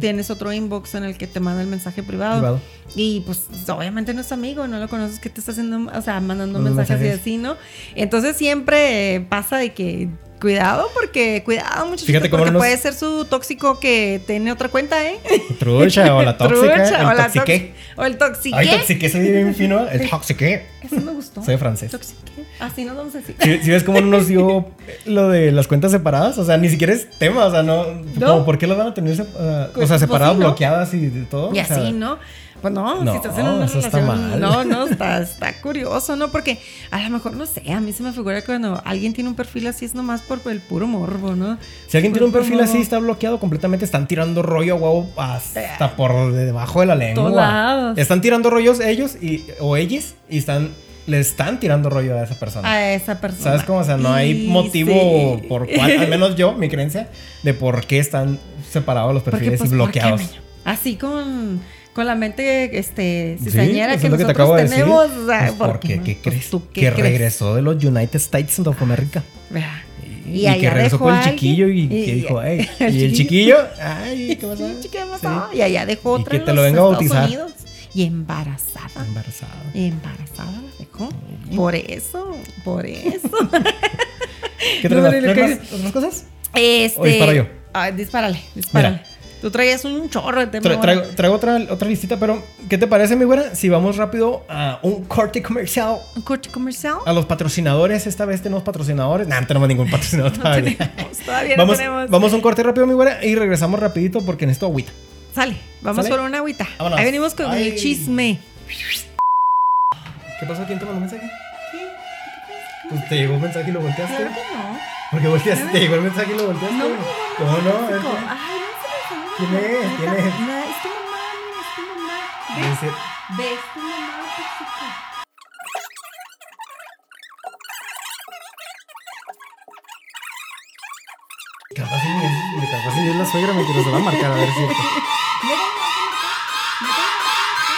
[SPEAKER 2] tienes otro inbox en el que te manda el mensaje privado. Y pues obviamente no es amigo, no lo conoces, que te está haciendo, o sea, mandando mensajes, y así, ¿no? Entonces siempre pasa de que Cuidado, porque, cuidado, muchachos. Fíjate cómo porque puede ser su tóxico que tiene otra cuenta, ¿eh?
[SPEAKER 1] Trucha, o la tóxica, Trucha, o, la toxique.
[SPEAKER 2] o el toxique.
[SPEAKER 1] Ay, toxique, soy bien fino. El toxique.
[SPEAKER 2] Eso me gustó.
[SPEAKER 1] Soy francés.
[SPEAKER 2] Toxique. Así nos vamos a decir.
[SPEAKER 1] Si, ves cómo nos dio lo de las cuentas separadas, o sea, ni siquiera es tema, o sea, no. Como, ¿Por qué las van a tener, uh, o sea, pues separadas, bloqueadas y todo?
[SPEAKER 2] Y así, ¿no? Pues no, si estás en una relación. Está mal. No, no, está, está curioso, ¿no? Porque a lo mejor, no sé, a mí se me figura que cuando alguien tiene un perfil así es nomás por el puro morbo, ¿no?
[SPEAKER 1] Si alguien tiene un perfil así, está bloqueado completamente, están tirando rollo, huevo, hasta por debajo de la lengua. Están tirando rollos ellos y, o ellas y están le están tirando rollo a esa persona.
[SPEAKER 2] A esa persona.
[SPEAKER 1] ¿Sabes cómo? O sea, no hay motivo por cual, al menos yo, mi creencia, de por qué están separados los perfiles y pues, bloqueados.
[SPEAKER 2] Así con con la mente este cizañera que nosotros tenemos. O sea,
[SPEAKER 1] pues porque, ¿qué pues, crees? que regresó de los United States of America. Y, y que regresó con el chiquillo y, que dijo, ay, y el chiquillo, ay, ¿qué pasó?
[SPEAKER 2] Sí, ¿qué pasó? Y allá dejó otra
[SPEAKER 1] y que te lo venga a bautizar. Unidos.
[SPEAKER 2] Y embarazada.
[SPEAKER 1] Embarazada.
[SPEAKER 2] Embarazada la dejó. Por eso, por eso.
[SPEAKER 1] ¿Qué traes? ¿Otras cosas?
[SPEAKER 2] Este.
[SPEAKER 1] ¿O disparo yo?
[SPEAKER 2] Ay, dispárale, dispárale. Tú traías un chorro de temas.
[SPEAKER 1] traigo, otra, otra listita, pero ¿qué te parece, mi güera? Si vamos rápido a un corte comercial.
[SPEAKER 2] ¿Un corte comercial?
[SPEAKER 1] A los patrocinadores. Esta vez tenemos patrocinadores. No, no tenemos ningún patrocinador todavía.
[SPEAKER 2] todavía
[SPEAKER 1] vamos,
[SPEAKER 2] no tenemos.
[SPEAKER 1] Vamos a un corte rápido, mi güera, y regresamos rapidito porque necesito agüita.
[SPEAKER 2] Sale, vamos por una agüita. Ahí venimos con el chisme.
[SPEAKER 1] ¿Qué pasó? ¿Quién te mandó un mensaje? ¿Qué? Pues te llegó un mensaje y lo volteaste.
[SPEAKER 2] Claro que no.
[SPEAKER 1] Porque volteaste, te llegó el mensaje y lo volteaste.
[SPEAKER 2] No,
[SPEAKER 1] ¿Cómo no?
[SPEAKER 2] Ay,
[SPEAKER 1] ¿Quién es? ¿Quién es?
[SPEAKER 2] No, es tu mamá, es tu mamá. ¿Ves? ¿Ves tu mamá tóxica?
[SPEAKER 1] Capaz si es, capaz si es la suegra, me quiero se va a marcar a ver si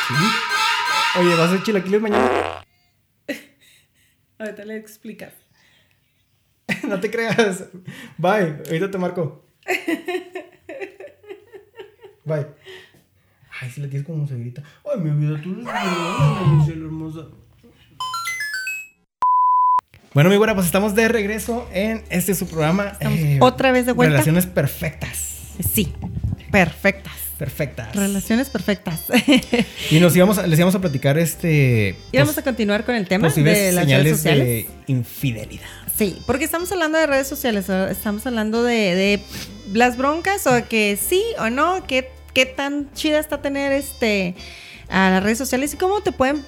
[SPEAKER 1] ¿Sí? Oye, ¿vas a hacer chilaquiles mañana?
[SPEAKER 2] Ahorita le explicas.
[SPEAKER 1] no te creas. Bye, ahorita te marco. Bye. Ay, si la tienes como se grita. Ay, mi vida, tú eres hermosa. Bueno, mi güera, pues estamos de regreso en este su programa.
[SPEAKER 2] Eh, otra vez de vuelta.
[SPEAKER 1] Relaciones perfectas.
[SPEAKER 2] Sí, perfectas.
[SPEAKER 1] Perfectas.
[SPEAKER 2] Relaciones perfectas.
[SPEAKER 1] y nos íbamos a, les íbamos a platicar este.
[SPEAKER 2] Íbamos a continuar con el tema de las redes sociales. de
[SPEAKER 1] infidelidad.
[SPEAKER 2] Sí, porque estamos hablando de redes sociales, estamos hablando de, de las broncas o que sí o no, qué, qué tan chida está tener este a las redes sociales y cómo te pueden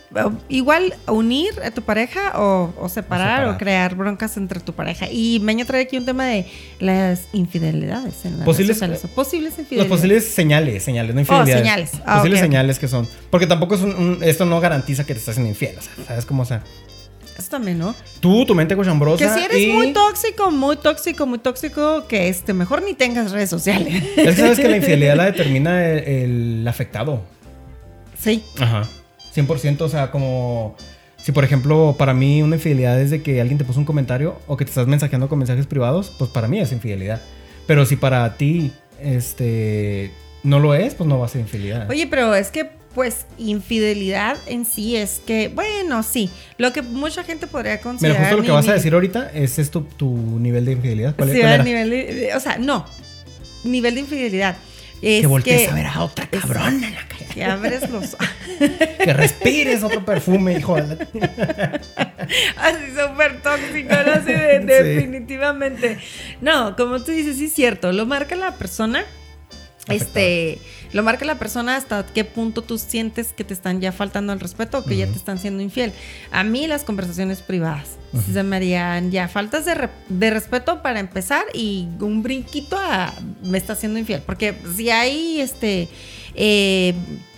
[SPEAKER 2] igual unir a tu pareja o, separar, o crear broncas entre tu pareja. Y me trae aquí un tema de las infidelidades en las
[SPEAKER 1] posibles,
[SPEAKER 2] redes sociales. posibles infidelidades.
[SPEAKER 1] Las posibles señales, señales, no oh, infidelidades.
[SPEAKER 2] señales. Ah,
[SPEAKER 1] posibles señales que son. Porque tampoco es un, esto no garantiza que te estás haciendo infiel. O sea, ¿sabes cómo? O sea,
[SPEAKER 2] eso también, ¿no?
[SPEAKER 1] Tú, tu mente cochambrosa.
[SPEAKER 2] Que si eres muy tóxico, muy tóxico, muy tóxico, que este, mejor ni tengas redes sociales.
[SPEAKER 1] Es que sabes que la infidelidad la determina el, afectado.
[SPEAKER 2] Sí.
[SPEAKER 1] Ajá. 100%, o sea, como... Si por ejemplo para mí una infidelidad es de que alguien te puso un comentario o que te estás mensajeando con mensajes privados, pues para mí es infidelidad. Pero si para ti este no lo es, pues no va a ser infidelidad.
[SPEAKER 2] Oye, pero es que pues infidelidad en sí es que, bueno, sí, lo que mucha gente podría considerar.
[SPEAKER 1] Mira, justo lo que vas a decir ahorita es esto tu nivel de infidelidad.
[SPEAKER 2] ¿Cuál, sí, cuál nivel de, o sea, no, nivel de infidelidad.
[SPEAKER 1] Es que voltees a ver a otra cabrona en la calle.
[SPEAKER 2] Que abres los.
[SPEAKER 1] que respires otro perfume, hijo.
[SPEAKER 2] Así súper tóxico, ¿no? Así de, definitivamente. No, como tú dices, sí es cierto. Lo marca la persona. Este lo marca la persona hasta qué punto tú sientes que te están ya faltando el respeto o que ya te están siendo infiel. A mí las conversaciones privadas se me harían ya faltas de, de, respeto para empezar y un brinquito a me está siendo infiel. Porque si hay este... Eh,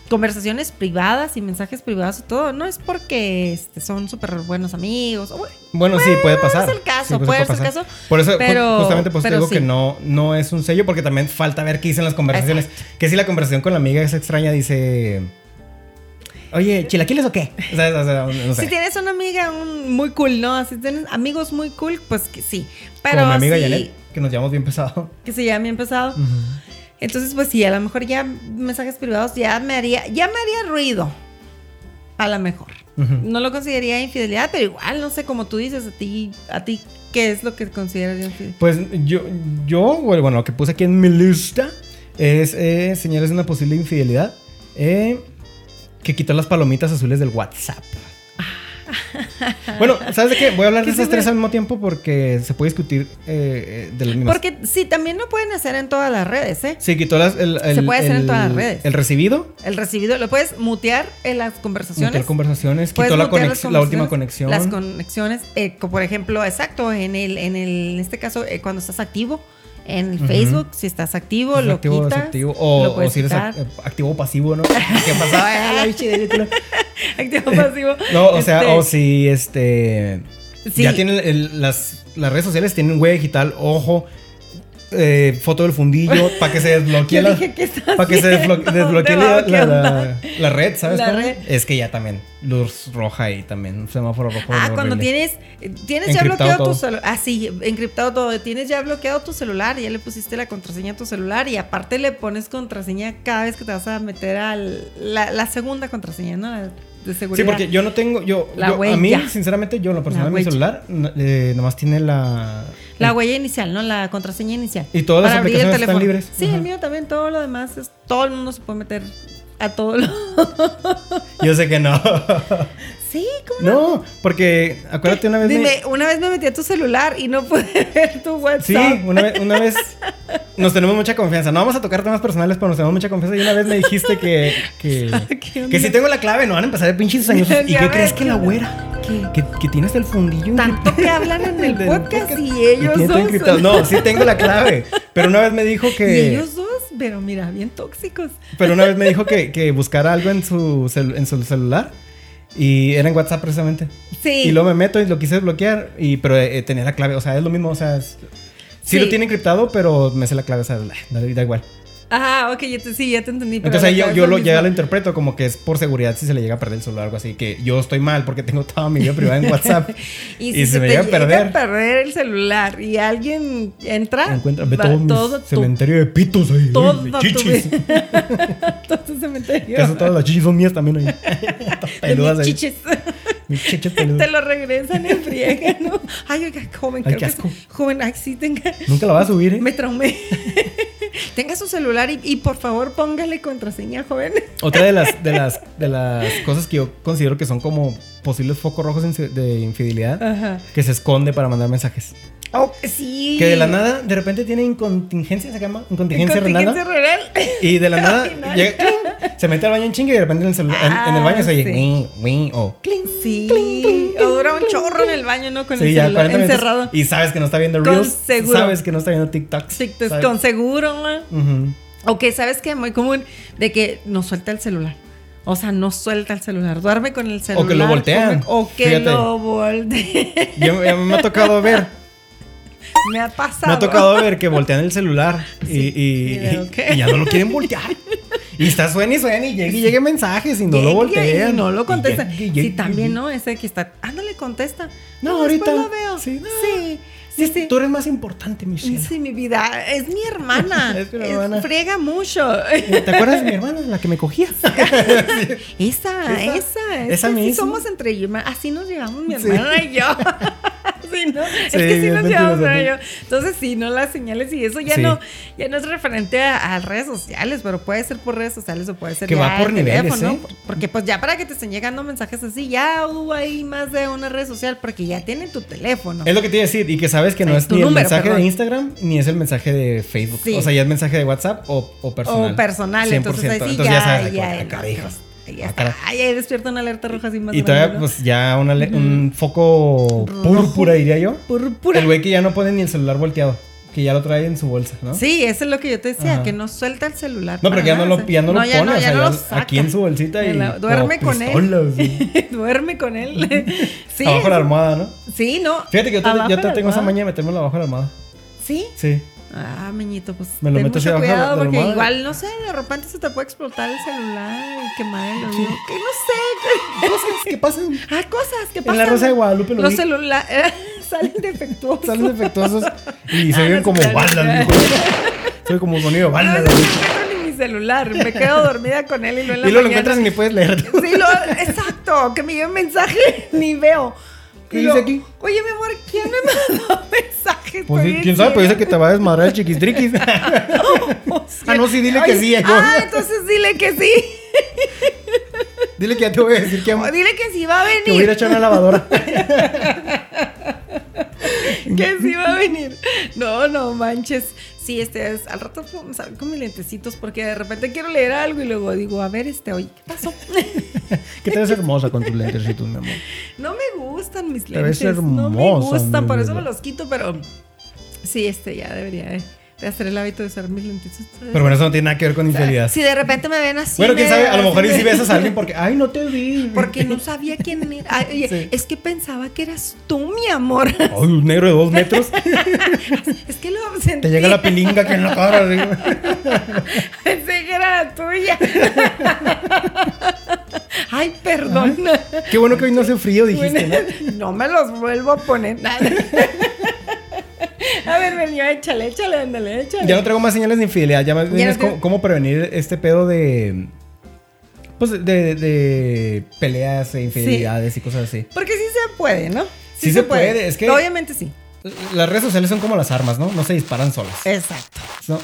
[SPEAKER 2] conversaciones privadas y mensajes privados y todo, no es porque este, son súper buenos amigos.
[SPEAKER 1] Bueno, sí, puede pasar.
[SPEAKER 2] Es el caso, puede, ser el caso.
[SPEAKER 1] Por eso, justamente, pues digo que no, no es un sello, porque también falta ver qué dicen las conversaciones. Que si la conversación con la amiga es extraña, dice. Oye, ¿chilaquiles o qué? O sea, no sé.
[SPEAKER 2] Si tienes una amiga muy cool, ¿no? Si tienes amigos muy cool, pues que sí. Pero
[SPEAKER 1] Como mi amiga Janet, que nos llamamos bien pesado.
[SPEAKER 2] Que se llama bien pesado. Entonces, pues sí, a lo mejor ya mensajes privados ya me haría, ya me haría ruido. A lo mejor. No lo consideraría infidelidad, pero igual, no sé, como tú dices, a ti, a ti, qué es lo que consideras infidelidad?
[SPEAKER 1] Pues yo, yo, bueno, lo que puse aquí en mi lista es eh, señales de una posible infidelidad. Eh, que quitó las palomitas azules del WhatsApp. Bueno, ¿sabes de qué? Voy a hablar de esas tres al mismo tiempo porque se puede discutir eh, de las mismas.
[SPEAKER 2] Porque sí, también lo pueden hacer en todas las redes, ¿eh?
[SPEAKER 1] Sí, quitó las, el,
[SPEAKER 2] Se puede hacer en todas las redes.
[SPEAKER 1] El recibido.
[SPEAKER 2] El recibido, lo puedes mutear en las conversaciones.
[SPEAKER 1] Mutear conversaciones, quitó la, la, última conexión.
[SPEAKER 2] Las conexiones, eh, por ejemplo, exacto, en el, en el, en este caso, eh, cuando estás activo en Facebook, si estás activo, lo activo, quitas.
[SPEAKER 1] Activo, o, o, si eres activo o pasivo, ¿no? ¿Qué pasaba? la
[SPEAKER 2] activo pasivo.
[SPEAKER 1] No, o sea, o este, si este. Ya tienen las, las redes sociales, tienen un güey digital, ojo eh, foto del fundillo para que se desbloquee la, para que se desbloquee la, red, ¿sabes? cómo? Es que ya también luz roja y también un semáforo rojo.
[SPEAKER 2] Ah, cuando tienes tienes ya bloqueado tu celular, ah sí, encriptado todo, tienes ya bloqueado tu celular, ya le pusiste la contraseña a tu celular y aparte le pones contraseña cada vez que te vas a meter a la, segunda contraseña, ¿no? De seguridad.
[SPEAKER 1] Sí, porque yo no tengo, yo, a mí, sinceramente, yo lo personal, mi celular eh, nomás tiene la
[SPEAKER 2] la huella inicial, ¿no? La contraseña inicial.
[SPEAKER 1] Y todas las aplicaciones están libres.
[SPEAKER 2] Sí, el mío también, todo lo demás, es, todo el mundo se puede meter a todo lo...
[SPEAKER 1] Yo sé que no.
[SPEAKER 2] Sí, ¿cómo
[SPEAKER 1] no? porque acuérdate una vez.
[SPEAKER 2] Dime, una vez me metí a tu celular y no pude ver tu WhatsApp.
[SPEAKER 1] Sí, una vez, una vez nos tenemos mucha confianza. No vamos a tocar temas personales, pero nos tenemos mucha confianza. Y una vez me dijiste que. Que, que si tengo la clave, no van a empezar de pinches años. ¿Y qué crees que la güera? Que, que, tienes el fundillo.
[SPEAKER 2] Tanto que hablan en el podcast y ellos dos.
[SPEAKER 1] No, sí tengo la clave. Pero una vez me dijo que.
[SPEAKER 2] Y ellos dos, pero mira, bien tóxicos.
[SPEAKER 1] Pero una vez me dijo que, que buscara algo en su, en su celular y era en WhatsApp precisamente. Sí. Y luego me meto y lo quise desbloquear, y, pero eh, tenía la clave, o sea, es lo mismo, o sea, sí, lo tiene encriptado, pero me sé la clave, o sea, da igual.
[SPEAKER 2] Ajá, ok, ya te, sí, ya te entendí.
[SPEAKER 1] Entonces yo, yo lo, ya lo interpreto como que es por seguridad si se le llega a perder el celular o algo así, que yo estoy mal porque tengo toda mi vida privada en WhatsApp.
[SPEAKER 2] y, si se, me llega a perder. perder el celular y alguien entra,
[SPEAKER 1] encuentra ve todo, todo cementerio de pitos ahí, todo de chichis.
[SPEAKER 2] todo tu cementerio.
[SPEAKER 1] Todas las chichis son mías también ahí.
[SPEAKER 2] Peludas ahí. chichis. Te lo regresan en friega, ¿no? Ay, oiga, joven,
[SPEAKER 1] Ay, creo que
[SPEAKER 2] joven, ay, sí, tenga.
[SPEAKER 1] Nunca la vas a subir, ¿eh?
[SPEAKER 2] Me traumé. tenga su celular y, por favor póngale contraseña, joven.
[SPEAKER 1] Otra de las, de las, de las cosas que yo considero que son como posibles focos rojos de infidelidad, que se esconde para mandar mensajes.
[SPEAKER 2] Oh, sí.
[SPEAKER 1] Que de la nada, de repente tiene incontingencia, se llama incontingencia, renal. Y de la nada, se mete al baño en chingue y de repente en el, celular, en, el baño se oye, sí. o.
[SPEAKER 2] Sí. o dura un chorro en el baño, ¿no? Con el celular encerrado.
[SPEAKER 1] Y sabes que no está viendo Reels. Sabes que no está viendo TikToks.
[SPEAKER 2] TikToks, con seguro, O que sabes que muy común de que no suelta el celular. O sea, no suelta el celular, duerme con el celular.
[SPEAKER 1] O que lo voltean.
[SPEAKER 2] o que lo voltean. Ya
[SPEAKER 1] me ha tocado ver
[SPEAKER 2] me ha pasado.
[SPEAKER 1] Me ha tocado ver que voltean el celular y, ya no lo quieren voltear. Y está suena y suena y llega y llegue mensajes y no lo voltean.
[SPEAKER 2] Y no lo contestan. Sí, también, ¿no? Ese que está, ándale, contesta.
[SPEAKER 1] No, ahorita.
[SPEAKER 2] lo veo. Sí, sí.
[SPEAKER 1] Sí, Tú eres más importante, Michelle.
[SPEAKER 2] Sí, mi vida. Es mi hermana. es mi hermana. friega mucho.
[SPEAKER 1] ¿Te acuerdas de mi hermana? La que me cogía.
[SPEAKER 2] esa, esa. Esa, esa misma. somos entre ellos. Así nos llevamos mi hermana y yo. Sí, ¿no? es que sí nos llevamos a ello. Entonces, sí, no las señales y eso ya no ya no es referente a, redes sociales, pero puede ser por redes sociales o puede ser
[SPEAKER 1] que va por niveles, teléfono, ¿eh?
[SPEAKER 2] Porque pues ya para que te estén llegando mensajes así, ya hubo ahí más de una red social porque ya tienen tu teléfono.
[SPEAKER 1] Es lo que te iba a decir y que sabes que no es, ni el mensaje de Instagram ni es el mensaje de Facebook. O sea, ya es mensaje de WhatsApp o, o personal.
[SPEAKER 2] O personal, entonces así entonces, ya, sabes, ya, ya, ya está. Ay, ahí despierta una alerta roja así más
[SPEAKER 1] Y todavía, pues ya un foco púrpura, diría yo. Púrpura. El güey que ya no pone ni el celular volteado. Que ya lo trae en su bolsa, ¿no?
[SPEAKER 2] Sí, eso es lo que yo te decía, que no suelta el celular.
[SPEAKER 1] No, pero ya no lo, ya no, lo pone, o sea, aquí en su bolsita y.
[SPEAKER 2] duerme con él. duerme con él.
[SPEAKER 1] sí. Abajo de la almohada, ¿no?
[SPEAKER 2] Sí, no.
[SPEAKER 1] Fíjate que yo, te, tengo esa mañana de metérmelo abajo de la almohada.
[SPEAKER 2] ¿Sí?
[SPEAKER 1] Sí.
[SPEAKER 2] Ah, meñito, pues
[SPEAKER 1] me lo ten mucho
[SPEAKER 2] cuidado porque igual, no sé, de repente se te puede explotar el celular y quemar el oído. Que no sé.
[SPEAKER 1] Cosas que pasan.
[SPEAKER 2] Ah, cosas que pasan.
[SPEAKER 1] En la Rosa de Guadalupe lo
[SPEAKER 2] Los celulares salen defectuosos.
[SPEAKER 1] Salen defectuosos y se ven como balas, Soy como sonido balas.
[SPEAKER 2] No mi celular, me quedo dormida con él y luego en la
[SPEAKER 1] Y luego lo encuentras y ni puedes leer.
[SPEAKER 2] Sí, lo, exacto, que me lleve un mensaje ni veo.
[SPEAKER 1] ¿Qué dice aquí?
[SPEAKER 2] Oye, mi amor, ¿quién me mandó mensajes?
[SPEAKER 1] Pues quién sabe, pues dice que te va a desmadrar el chiquistriquis.
[SPEAKER 2] Oh,
[SPEAKER 1] ah, no, sí, dile que sí.
[SPEAKER 2] Ah, entonces dile que sí.
[SPEAKER 1] dile que ya te voy a decir que
[SPEAKER 2] amo. Dile que sí va a venir.
[SPEAKER 1] Que voy a ir a echar una lavadora.
[SPEAKER 2] que sí va a venir. No, no manches. Sí, este es, al rato ver con mis lentecitos porque de repente quiero leer algo y luego digo, a ver, este, oye, ¿qué pasó?
[SPEAKER 1] que te ves hermosa con tus lentecitos, mi amor.
[SPEAKER 2] No me gustan mis lentes. Te ves hermosa. No me gustan, por eso me los quito, pero sí, este ya debería de de hacer el hábito de usar mis lentes.
[SPEAKER 1] Pero bueno, eso no tiene nada que ver con infidelidad.
[SPEAKER 2] si de repente me ven así.
[SPEAKER 1] Bueno, quién sabe, a lo mejor y si besas a alguien porque, ay, no te vi.
[SPEAKER 2] Porque no sabía quién era. Es que pensaba que eras tú, mi amor.
[SPEAKER 1] Ay, un negro de dos metros.
[SPEAKER 2] es que lo sentí.
[SPEAKER 1] Te llega la pilinga que en la cara.
[SPEAKER 2] Pensé que era la tuya. Ay, perdón.
[SPEAKER 1] qué bueno que hoy no hace frío, dijiste.
[SPEAKER 2] ¿no? no me los vuelvo a poner. A ver, venía, échale, échale, ándale, échale.
[SPEAKER 1] Ya no traigo más señales de infidelidad. Ya más bien es cómo, prevenir este pedo de. Pues de, de peleas e infidelidades y cosas así.
[SPEAKER 2] Porque sí se puede, ¿no?
[SPEAKER 1] Sí, se, puede. Es que.
[SPEAKER 2] Obviamente sí.
[SPEAKER 1] Las redes sociales son como las armas, ¿no? No se disparan solas.
[SPEAKER 2] Exacto.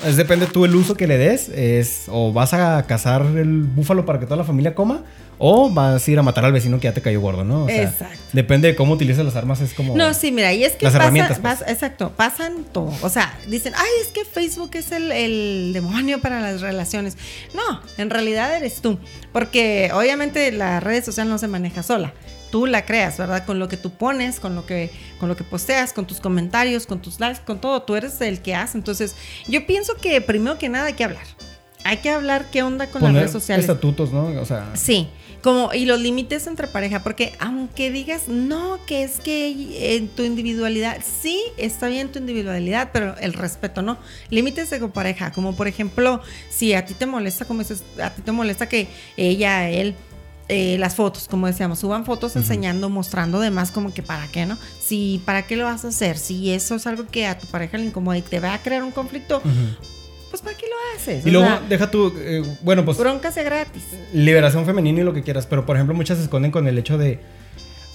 [SPEAKER 1] es depende tú el uso que le des. Es o vas a cazar el búfalo para que toda la familia coma o vas a ir a matar al vecino que ya te cayó gordo, ¿no?
[SPEAKER 2] exacto.
[SPEAKER 1] Depende de cómo utilizas las armas, es como.
[SPEAKER 2] No, sí, mira, y es que.
[SPEAKER 1] Las herramientas. Pues.
[SPEAKER 2] exacto, pasan todo. O sea, dicen, ay, es que Facebook es el, el, demonio para las relaciones. No, en realidad eres tú. Porque obviamente la red social no se maneja sola. Tú la creas, ¿verdad? Con lo que tú pones, con lo que, con lo que posteas, con tus comentarios, con tus likes, con todo. Tú eres el que hace. Entonces, yo pienso que primero que nada hay que hablar. Hay que hablar qué onda con las redes sociales.
[SPEAKER 1] Estatutos, ¿no? O sea.
[SPEAKER 2] Sí. Como, y los límites entre pareja, porque aunque digas, no, que es que en tu individualidad, sí, está bien tu individualidad, pero el respeto, ¿no? Límites de pareja, como por ejemplo, si a ti te molesta, como dices, a ti te molesta que ella, él, eh, las fotos, como decíamos, suban fotos enseñando, mostrando demás, como que para qué, ¿no? Si, ¿para qué lo vas a hacer? Si eso es algo que a tu pareja le incomoda y te va a crear un conflicto, pues ¿para qué lo haces?
[SPEAKER 1] Y luego deja tu, eh, bueno, pues...
[SPEAKER 2] Broncas de gratis.
[SPEAKER 1] Liberación femenina y lo que quieras, pero por ejemplo muchas se esconden con el hecho de,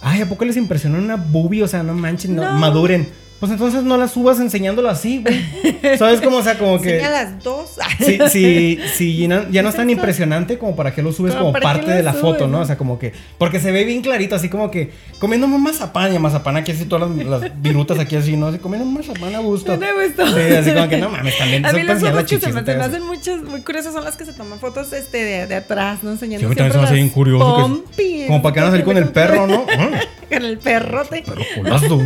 [SPEAKER 1] ay, ¿a poco les impresionó una boobie? O sea, no manchen, no. maduren. Pues entonces no las subas enseñándolo así, güey. ¿Sabes cómo? O sea, como que.
[SPEAKER 2] Enseña las dos.
[SPEAKER 1] sí, sí, sí, ya no es tan impresionante como para que lo subes como parte de la foto, ¿no? O sea, como que. Porque se ve bien clarito, así como que comiendo mazapán y mazapán aquí así, todas las, virutas aquí así, ¿no? Así comiendo mazapán a gusto.
[SPEAKER 2] Me gustó.
[SPEAKER 1] Sí, así como que no mames, también.
[SPEAKER 2] A mí las fotos que se me, hacen muchas, muy curiosas son las que se toman fotos este, de, de atrás, ¿no? Enseñando. Sí, a mí también se me hace bien
[SPEAKER 1] curioso. como para que van a salir con el perro, ¿no?
[SPEAKER 2] con el perrote.
[SPEAKER 1] Pero colazo.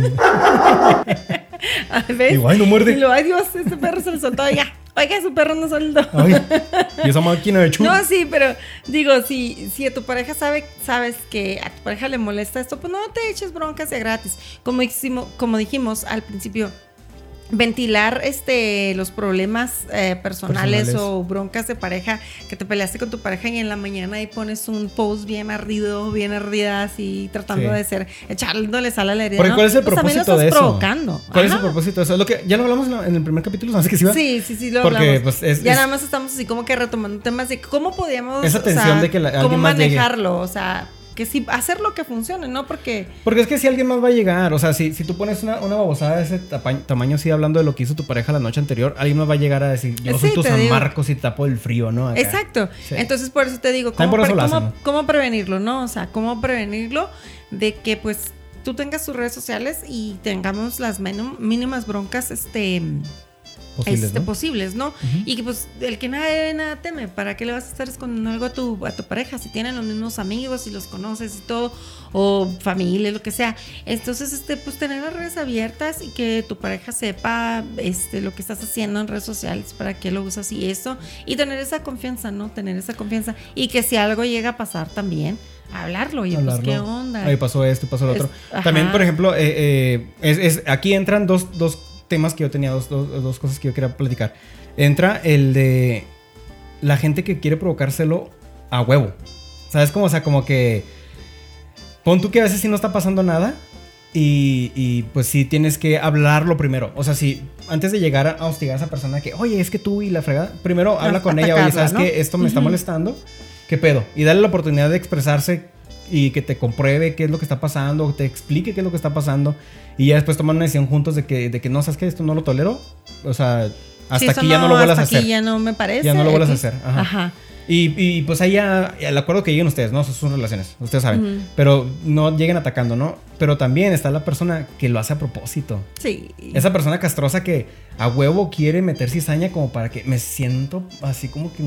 [SPEAKER 2] ¿Ves?
[SPEAKER 1] Digo, ay, no muerde.
[SPEAKER 2] Y lo, ay, Dios, ese perro se le soltó. Oiga, oiga, su perro no soltó.
[SPEAKER 1] y esa máquina de chulo.
[SPEAKER 2] No, sí, pero digo, si, si a tu pareja sabe, sabes que a tu pareja le molesta esto, pues no te eches broncas de gratis. Como, como dijimos al principio, ventilar este los problemas, eh, personales, o broncas de pareja que te peleaste con tu pareja y en la mañana ahí pones un post bien ardido, bien ardida así tratando de ser echándole sal a la herida.
[SPEAKER 1] ¿cuál es el
[SPEAKER 2] pues
[SPEAKER 1] propósito de eso?
[SPEAKER 2] provocando.
[SPEAKER 1] ¿Cuál es el propósito de eso? Lo que ya lo hablamos en el primer capítulo, ¿sabes que sí va?
[SPEAKER 2] Sí, sí, sí, lo Porque, Pues, es, ya nada más estamos así como que retomando temas de cómo podíamos
[SPEAKER 1] esa tensión de que la,
[SPEAKER 2] cómo manejarlo, o sea, que sí, hacer lo que funcione, ¿no? Porque...
[SPEAKER 1] Porque es que si alguien más va a llegar, o sea, si, si tú pones una, una babosada de ese tamaño, así hablando de lo que hizo tu pareja la noche anterior, alguien más va a llegar a decir, yo soy tu San Marcos y tapo el frío, ¿no?
[SPEAKER 2] Exacto. Entonces, por eso te digo, ¿cómo, ¿cómo, prevenirlo, no? O sea, ¿cómo prevenirlo de que, pues, tú tengas tus redes sociales y tengamos las mínimas broncas, este posibles, este, ¿no? posibles, ¿no? Y que pues el que nada debe, nada teme, ¿para qué le vas a estar escondiendo algo a tu, a tu pareja? Si tienen los mismos amigos, si los conoces y todo, o familia, lo que sea. Entonces, este, pues tener las redes abiertas y que tu pareja sepa este, lo que estás haciendo en redes sociales, para qué lo usas y eso, y tener esa confianza, ¿no? Tener esa confianza. Y que si algo llega a pasar también, hablarlo, y pues qué onda.
[SPEAKER 1] Ahí pasó esto, pasó lo otro. También, por ejemplo, eh, eh, es, es, aquí entran dos, dos temas que yo tenía, dos, dos, cosas que yo quería platicar. Entra el de la gente que quiere provocárselo a huevo. ¿Sabes cómo? O sea, como que. Pon tú que a veces sí no está pasando nada. Y, y, pues sí tienes que hablarlo primero. O sea, si antes de llegar a hostigar a esa persona que, oye, es que tú y la fregada, primero habla con ella, oye, ¿sabes que esto me está molestando? ¿Qué pedo? Y dale la oportunidad de expresarse y que te compruebe qué es lo que está pasando, te explique qué es lo que está pasando y ya después tomar una decisión juntos de que, de que no, sabes que esto no lo tolero. O sea, hasta aquí ya no, lo vuelvas a hacer.
[SPEAKER 2] Aquí ya no me parece.
[SPEAKER 1] Ya no lo vuelvas a hacer. Ajá. Y, y, pues ahí ya, el acuerdo que lleguen ustedes, ¿no? Esas son relaciones, ustedes saben. Pero no lleguen atacando, ¿no? Pero también está la persona que lo hace a propósito.
[SPEAKER 2] Sí.
[SPEAKER 1] Esa persona castrosa que a huevo quiere meter cizaña como para que me siento así como que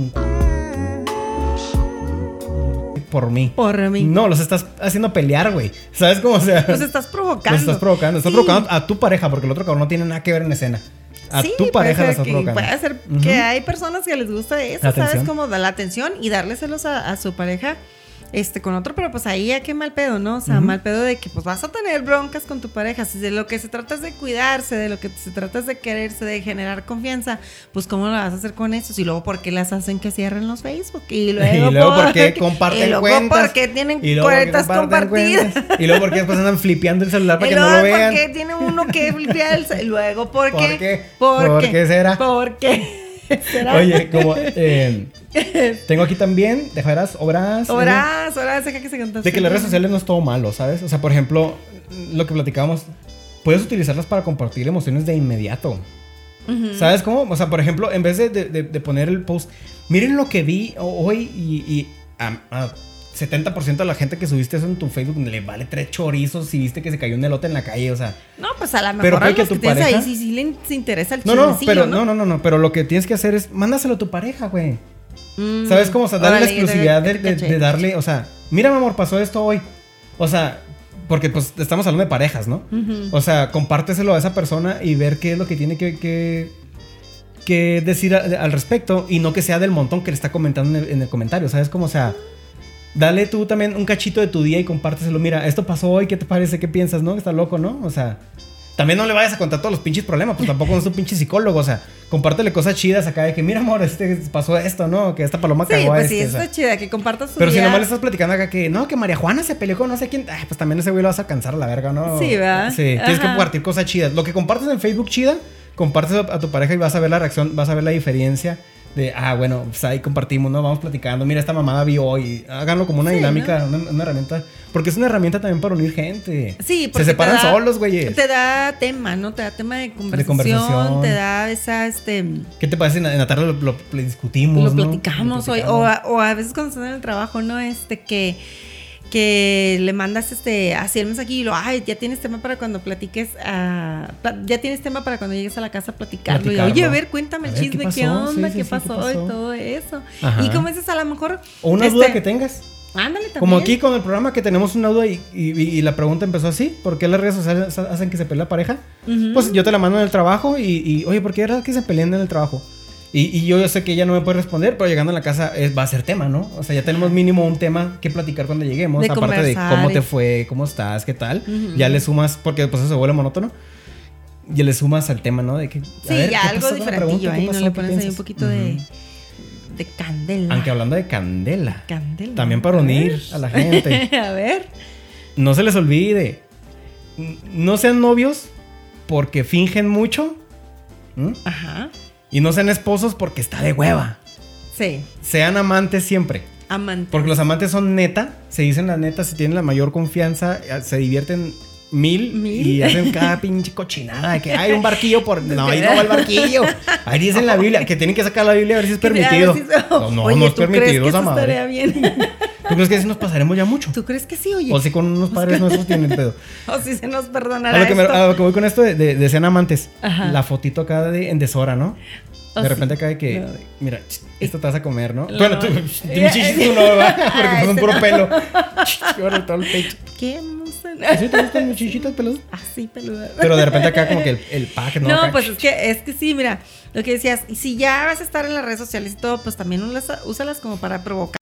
[SPEAKER 1] por mí.
[SPEAKER 2] Por mí.
[SPEAKER 1] No, los estás haciendo pelear, güey. ¿Sabes cómo? O sea,
[SPEAKER 2] los estás provocando.
[SPEAKER 1] Los estás provocando. Estás provocando a tu pareja porque el otro cabrón no tiene nada que ver en escena. A tu pareja la estás provocando.
[SPEAKER 2] Puede ser que hay personas que les gusta eso, ¿sabes? Como da la atención y dárleselos a, a su pareja este, con otro, pero pues ahí ya qué mal pedo, ¿no? O sea, mal pedo de que pues vas a tener broncas con tu pareja. Si de lo que se trata es de cuidarse, de lo que se trata es de quererse, de generar confianza, pues ¿cómo lo vas a hacer con eso? Y luego, ¿por qué las hacen que cierren los Facebook? Y luego,
[SPEAKER 1] y luego ¿por qué comparten y luego, cuentas?
[SPEAKER 2] ¿por qué tienen cuentas compartidas?
[SPEAKER 1] Y luego, ¿por qué después andan flipeando el celular para que no lo vean?
[SPEAKER 2] ¿Por qué tiene uno que flipear el celular? Luego, ¿por qué?
[SPEAKER 1] ¿Por qué? ¿Por, qué? será?
[SPEAKER 2] ¿Por qué?
[SPEAKER 1] Oye, como eh, tengo aquí también, dejarás obras.
[SPEAKER 2] Obras, obras, deja que se
[SPEAKER 1] De que las redes sociales no es todo malo, ¿sabes? O sea, por ejemplo, lo que platicábamos, puedes utilizarlas para compartir emociones de inmediato. ¿Sabes cómo? O sea, por ejemplo, en vez de, poner el post, miren lo que vi hoy y, 70% de la gente que subiste eso en tu Facebook le vale tres chorizos si viste que se cayó un elote en la calle, o sea.
[SPEAKER 2] No, pues a lo mejor pero a los que, tienes ahí sí, sí les interesa el no, no,
[SPEAKER 1] pero, ¿no? no, no, no, pero lo que tienes que hacer es mándaselo a tu pareja, güey. Mm, ¿Sabes cómo? O sea, darle la exclusividad de, darle, o sea, mira, mi amor, pasó esto hoy. O sea, porque pues estamos hablando de parejas, ¿no? O sea, compárteselo a esa persona y ver qué es lo que tiene que, que, decir al respecto y no que sea del montón que le está comentando en el, en el comentario, ¿sabes? Como, o sea dale tú también un cachito de tu día y compárteselo. Mira, esto pasó hoy, ¿qué te parece? ¿Qué piensas, no? Está loco, ¿no? O sea, también no le vayas a contar todos los pinches problemas, pues tampoco no es un pinche psicólogo, o sea, compártele cosas chidas acá de que, mira, amor, este pasó esto, ¿no? Que esta paloma cagó
[SPEAKER 2] pues
[SPEAKER 1] este,
[SPEAKER 2] sí, eso es chida, que compartas
[SPEAKER 1] su Pero si nomás le estás platicando acá que, no, que María Juana se peleó con no sé quién, pues también ese güey lo vas a alcanzar a la verga, ¿no?
[SPEAKER 2] Sí, ¿verdad?
[SPEAKER 1] Sí, tienes que compartir cosas chidas. Lo que compartes en Facebook chida, compartes a tu pareja y vas a ver la reacción, vas a ver la diferencia de, ah, bueno, pues ahí compartimos, ¿no? Vamos platicando, mira, esta mamada vio hoy, háganlo como una dinámica, una, herramienta, porque es una herramienta también para unir gente.
[SPEAKER 2] Sí,
[SPEAKER 1] porque se separan solos, güey.
[SPEAKER 2] Te da tema, ¿no? Te da tema de conversación, te da esa, este...
[SPEAKER 1] ¿Qué te parece? En la tarde lo, discutimos,
[SPEAKER 2] Lo platicamos, hoy, o o a veces cuando están en el trabajo, ¿no? Este, que que le mandas este así el mensaje y lo, ay, ya tienes tema para cuando platiques, uh, ya tienes tema para cuando llegues a la casa a platicarlo. Y, Oye, a ver, cuéntame el chisme, ¿qué, onda? ¿Qué, pasó? Y todo eso. Y como dices, a lo mejor...
[SPEAKER 1] O una duda este, que tengas.
[SPEAKER 2] Ándale también.
[SPEAKER 1] Como aquí con el programa que tenemos una duda y, y, la pregunta empezó así, ¿por qué las redes sociales hacen que se pelee la pareja? Pues yo te la mando en el trabajo y, oye, ¿por qué era que se pelean en el trabajo? Y, yo sé que ella no me puede responder, pero llegando a la casa va a ser tema, ¿no? O sea, ya tenemos mínimo un tema que platicar cuando lleguemos. aparte de cómo te fue, cómo estás, qué tal. Ya le sumas, porque después eso se vuelve monótono. Ya le sumas al tema, ¿no? De que.
[SPEAKER 2] sí, ya algo diferentillo ahí, ¿no? Le pones ahí un poquito de, de candela.
[SPEAKER 1] Aunque hablando de candela.
[SPEAKER 2] Candela.
[SPEAKER 1] También para unir a la gente.
[SPEAKER 2] a ver.
[SPEAKER 1] No se les olvide. No sean novios porque fingen mucho.
[SPEAKER 2] Ajá.
[SPEAKER 1] Y no sean esposos porque está de hueva.
[SPEAKER 2] Sí.
[SPEAKER 1] Sean amantes siempre.
[SPEAKER 2] Amantes.
[SPEAKER 1] Porque los amantes son neta, se dicen la neta, se tienen la mayor confianza, eh, se divierten mil, y hacen cada pinche cochinada de que hay un barquillo por. No, ahí no va el barquillo. Ahí dice en la Biblia que tienen que sacar la Biblia a ver si es permitido. No, no, no es permitido,
[SPEAKER 2] crees que eso estaría bien?
[SPEAKER 1] ¿Tú crees que así nos pasaremos ya mucho?
[SPEAKER 2] ¿Tú crees que sí, oye?
[SPEAKER 1] O si con unos padres nuestros tienen pedo.
[SPEAKER 2] o si se nos perdonará.
[SPEAKER 1] A lo que, Me, a lo que voy con esto de, de, sean amantes. La fotito acá de, en deshora, ¿no? De repente acá de que, mira, esto te vas a comer, ¿no? bueno, tú, chichis tú no, ¿verdad? Porque fue un puro pelo. todo el pecho.
[SPEAKER 2] ¿Qué?
[SPEAKER 1] ¿Sí te gustan mis chichitas peludas?
[SPEAKER 2] Así peludas.
[SPEAKER 1] Pero de repente acá como que el, el pack, ¿no?
[SPEAKER 2] No, pues es que, es que sí, mira, lo que decías, si ya vas a estar en las redes sociales y todo, pues también úsalas como para provocar.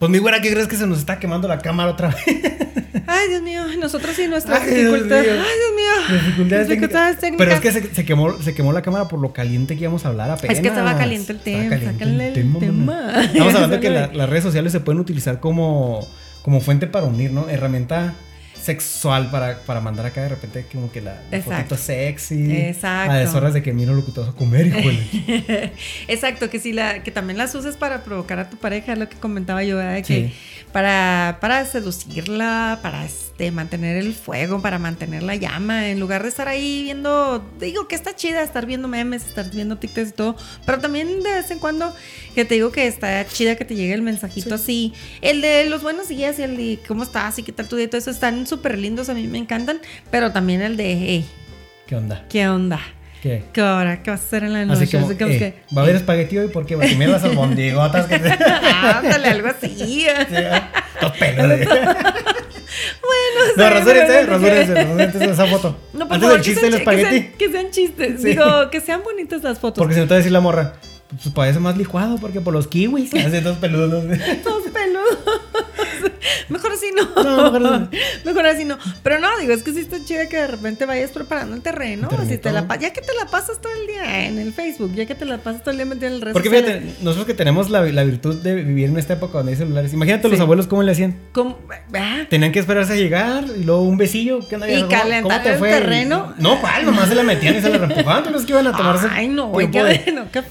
[SPEAKER 1] Pues mi güera, ¿qué crees que se nos está quemando la cámara otra vez?
[SPEAKER 2] Ay, Dios mío, nosotros sí nuestras dificultades. Ay, Dios mío.
[SPEAKER 1] Dificultades, técnicas. Pero es que se, quemó, se quemó la cámara por lo caliente que íbamos a hablar apenas.
[SPEAKER 2] Es que estaba caliente el tema. Caliente el, tema.
[SPEAKER 1] Estamos hablando de que las redes sociales se pueden utilizar como, como fuente para unir, ¿no? Herramienta sexual para, para mandar acá de repente como que la, la fotito sexy.
[SPEAKER 2] Exacto.
[SPEAKER 1] A deshoras de que miro lo que te vas a comer, híjole.
[SPEAKER 2] Exacto, que si la, que también las uses para provocar a tu pareja, es lo que comentaba yo, ¿verdad? que
[SPEAKER 1] Sí.
[SPEAKER 2] para, para seducirla, para este, mantener el fuego, para mantener la llama, en lugar de estar ahí viendo, digo que está chida estar viendo memes, estar viendo TikToks y todo, pero también de vez en cuando que te digo que está chida que te llegue el mensajito así, el de los buenos días y el de cómo estás y qué tal tu día, y todo eso están súper lindos, a mí me encantan, pero también el de, hey,
[SPEAKER 1] ¿Qué onda?
[SPEAKER 2] ¿qué onda?
[SPEAKER 1] ¿Qué?
[SPEAKER 2] ¿Qué hora? ¿Qué vas a hacer en la noche?
[SPEAKER 1] Así como,
[SPEAKER 2] Así como
[SPEAKER 1] eh,
[SPEAKER 2] que-
[SPEAKER 1] va a haber espagueti hoy porque va a comer las albondigotas que te...
[SPEAKER 2] Ándale, algo así.
[SPEAKER 1] Los pelos. de-
[SPEAKER 2] Bueno,
[SPEAKER 1] No, rasúrense, rasúrense, rasúrense esa foto.
[SPEAKER 2] No, por
[SPEAKER 1] Antes
[SPEAKER 2] favor,
[SPEAKER 1] del chiste del
[SPEAKER 2] que
[SPEAKER 1] espagueti.
[SPEAKER 2] sean- que sean chistes.
[SPEAKER 1] Sí.
[SPEAKER 2] Digo, que sean bonitas las fotos.
[SPEAKER 1] Porque si no te va a decir la morra, pues parece más licuado porque por los kiwis. Así dos peludos.
[SPEAKER 2] Todos peludos. Mejor así no.
[SPEAKER 1] No, mejor no.
[SPEAKER 2] Mejor así no. Pero no, digo, es que sí está chida que de repente vayas preparando el terreno. Si te la, ya que te la pasas todo el día en el Facebook, ya que te la pasas todo el día metido en el redes
[SPEAKER 1] Porque
[SPEAKER 2] sociales.
[SPEAKER 1] fíjate, nosotros que tenemos la, la virtud de vivir en esta época donde hay celulares. Imagínate los
[SPEAKER 2] Sí.
[SPEAKER 1] abuelos cómo le hacían.
[SPEAKER 2] ¿Cómo? Ah,
[SPEAKER 1] Tenían que esperarse a llegar y luego un besillo. ¿Qué?
[SPEAKER 2] Y
[SPEAKER 1] ¿Cómo- cómo
[SPEAKER 2] calentar el
[SPEAKER 1] fue?
[SPEAKER 2] terreno.
[SPEAKER 1] No, ¿cuál? Nomás se la metían y se la reempujaban. ¿Tú crees que iban a tomarse?
[SPEAKER 2] Ay, no, no, qué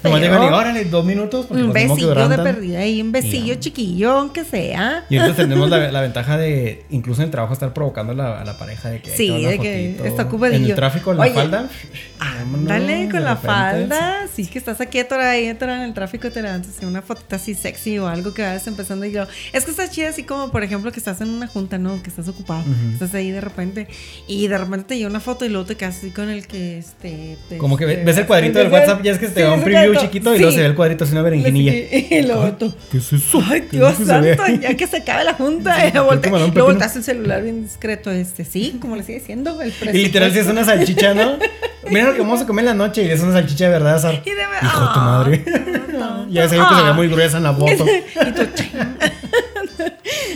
[SPEAKER 1] Nomás llegan y
[SPEAKER 2] feo.
[SPEAKER 1] órale, dos minutos.
[SPEAKER 2] Un
[SPEAKER 1] pues,
[SPEAKER 2] besillo de perdida ahí, un besillo chiquillo, aunque sea.
[SPEAKER 1] Y ahorita tenemos la, la ventaja de, incluso en el trabajo, estar provocando a la, a la pareja de que.
[SPEAKER 2] Sí,
[SPEAKER 1] una
[SPEAKER 2] de que
[SPEAKER 1] fotito.
[SPEAKER 2] está ocupadillo.
[SPEAKER 1] En el tráfico, en la
[SPEAKER 2] Oye,
[SPEAKER 1] falda.
[SPEAKER 2] Dale con la
[SPEAKER 1] repente,
[SPEAKER 2] falda, sí, que estás aquí atorada ahí atorada en el tráfico, te levantas y una fotita así sexy o algo que vayas empezando y yo, es que está chida así como, por ejemplo, que estás en una junta, ¿no? Que estás ocupado, estás ahí de repente y de repente te llega una foto y luego te quedas así con el que, este... te-
[SPEAKER 1] Como que
[SPEAKER 2] te-
[SPEAKER 1] ves el cuadrito del WhatsApp, ya es que te
[SPEAKER 2] Sí,
[SPEAKER 1] da un preview chiquito y luego se ve el cuadrito así una berenjenilla.
[SPEAKER 2] Y luego tú,
[SPEAKER 1] ¿Qué es eso?
[SPEAKER 2] Ay,
[SPEAKER 1] ¿Qué
[SPEAKER 2] Dios
[SPEAKER 1] es que
[SPEAKER 2] santo, ya que se acabe la junta,
[SPEAKER 1] Sí,
[SPEAKER 2] eh,
[SPEAKER 1] ¿por qué
[SPEAKER 2] voltea-
[SPEAKER 1] te mandó un
[SPEAKER 2] luego
[SPEAKER 1] pepino?
[SPEAKER 2] volteas el celular bien discreto, este, sí, como le sigue diciendo, el
[SPEAKER 1] Y literal, si es una salchicha, ¿no? Mira lo que vamos a comer en la noche y es una salchicha de verdad, Sar.
[SPEAKER 2] Y de ver-
[SPEAKER 1] Hijo de tu
[SPEAKER 2] Ah,
[SPEAKER 1] madre.
[SPEAKER 2] no,
[SPEAKER 1] ya ve que se ve
[SPEAKER 2] ah.
[SPEAKER 1] muy gruesa en la foto.
[SPEAKER 2] y tú,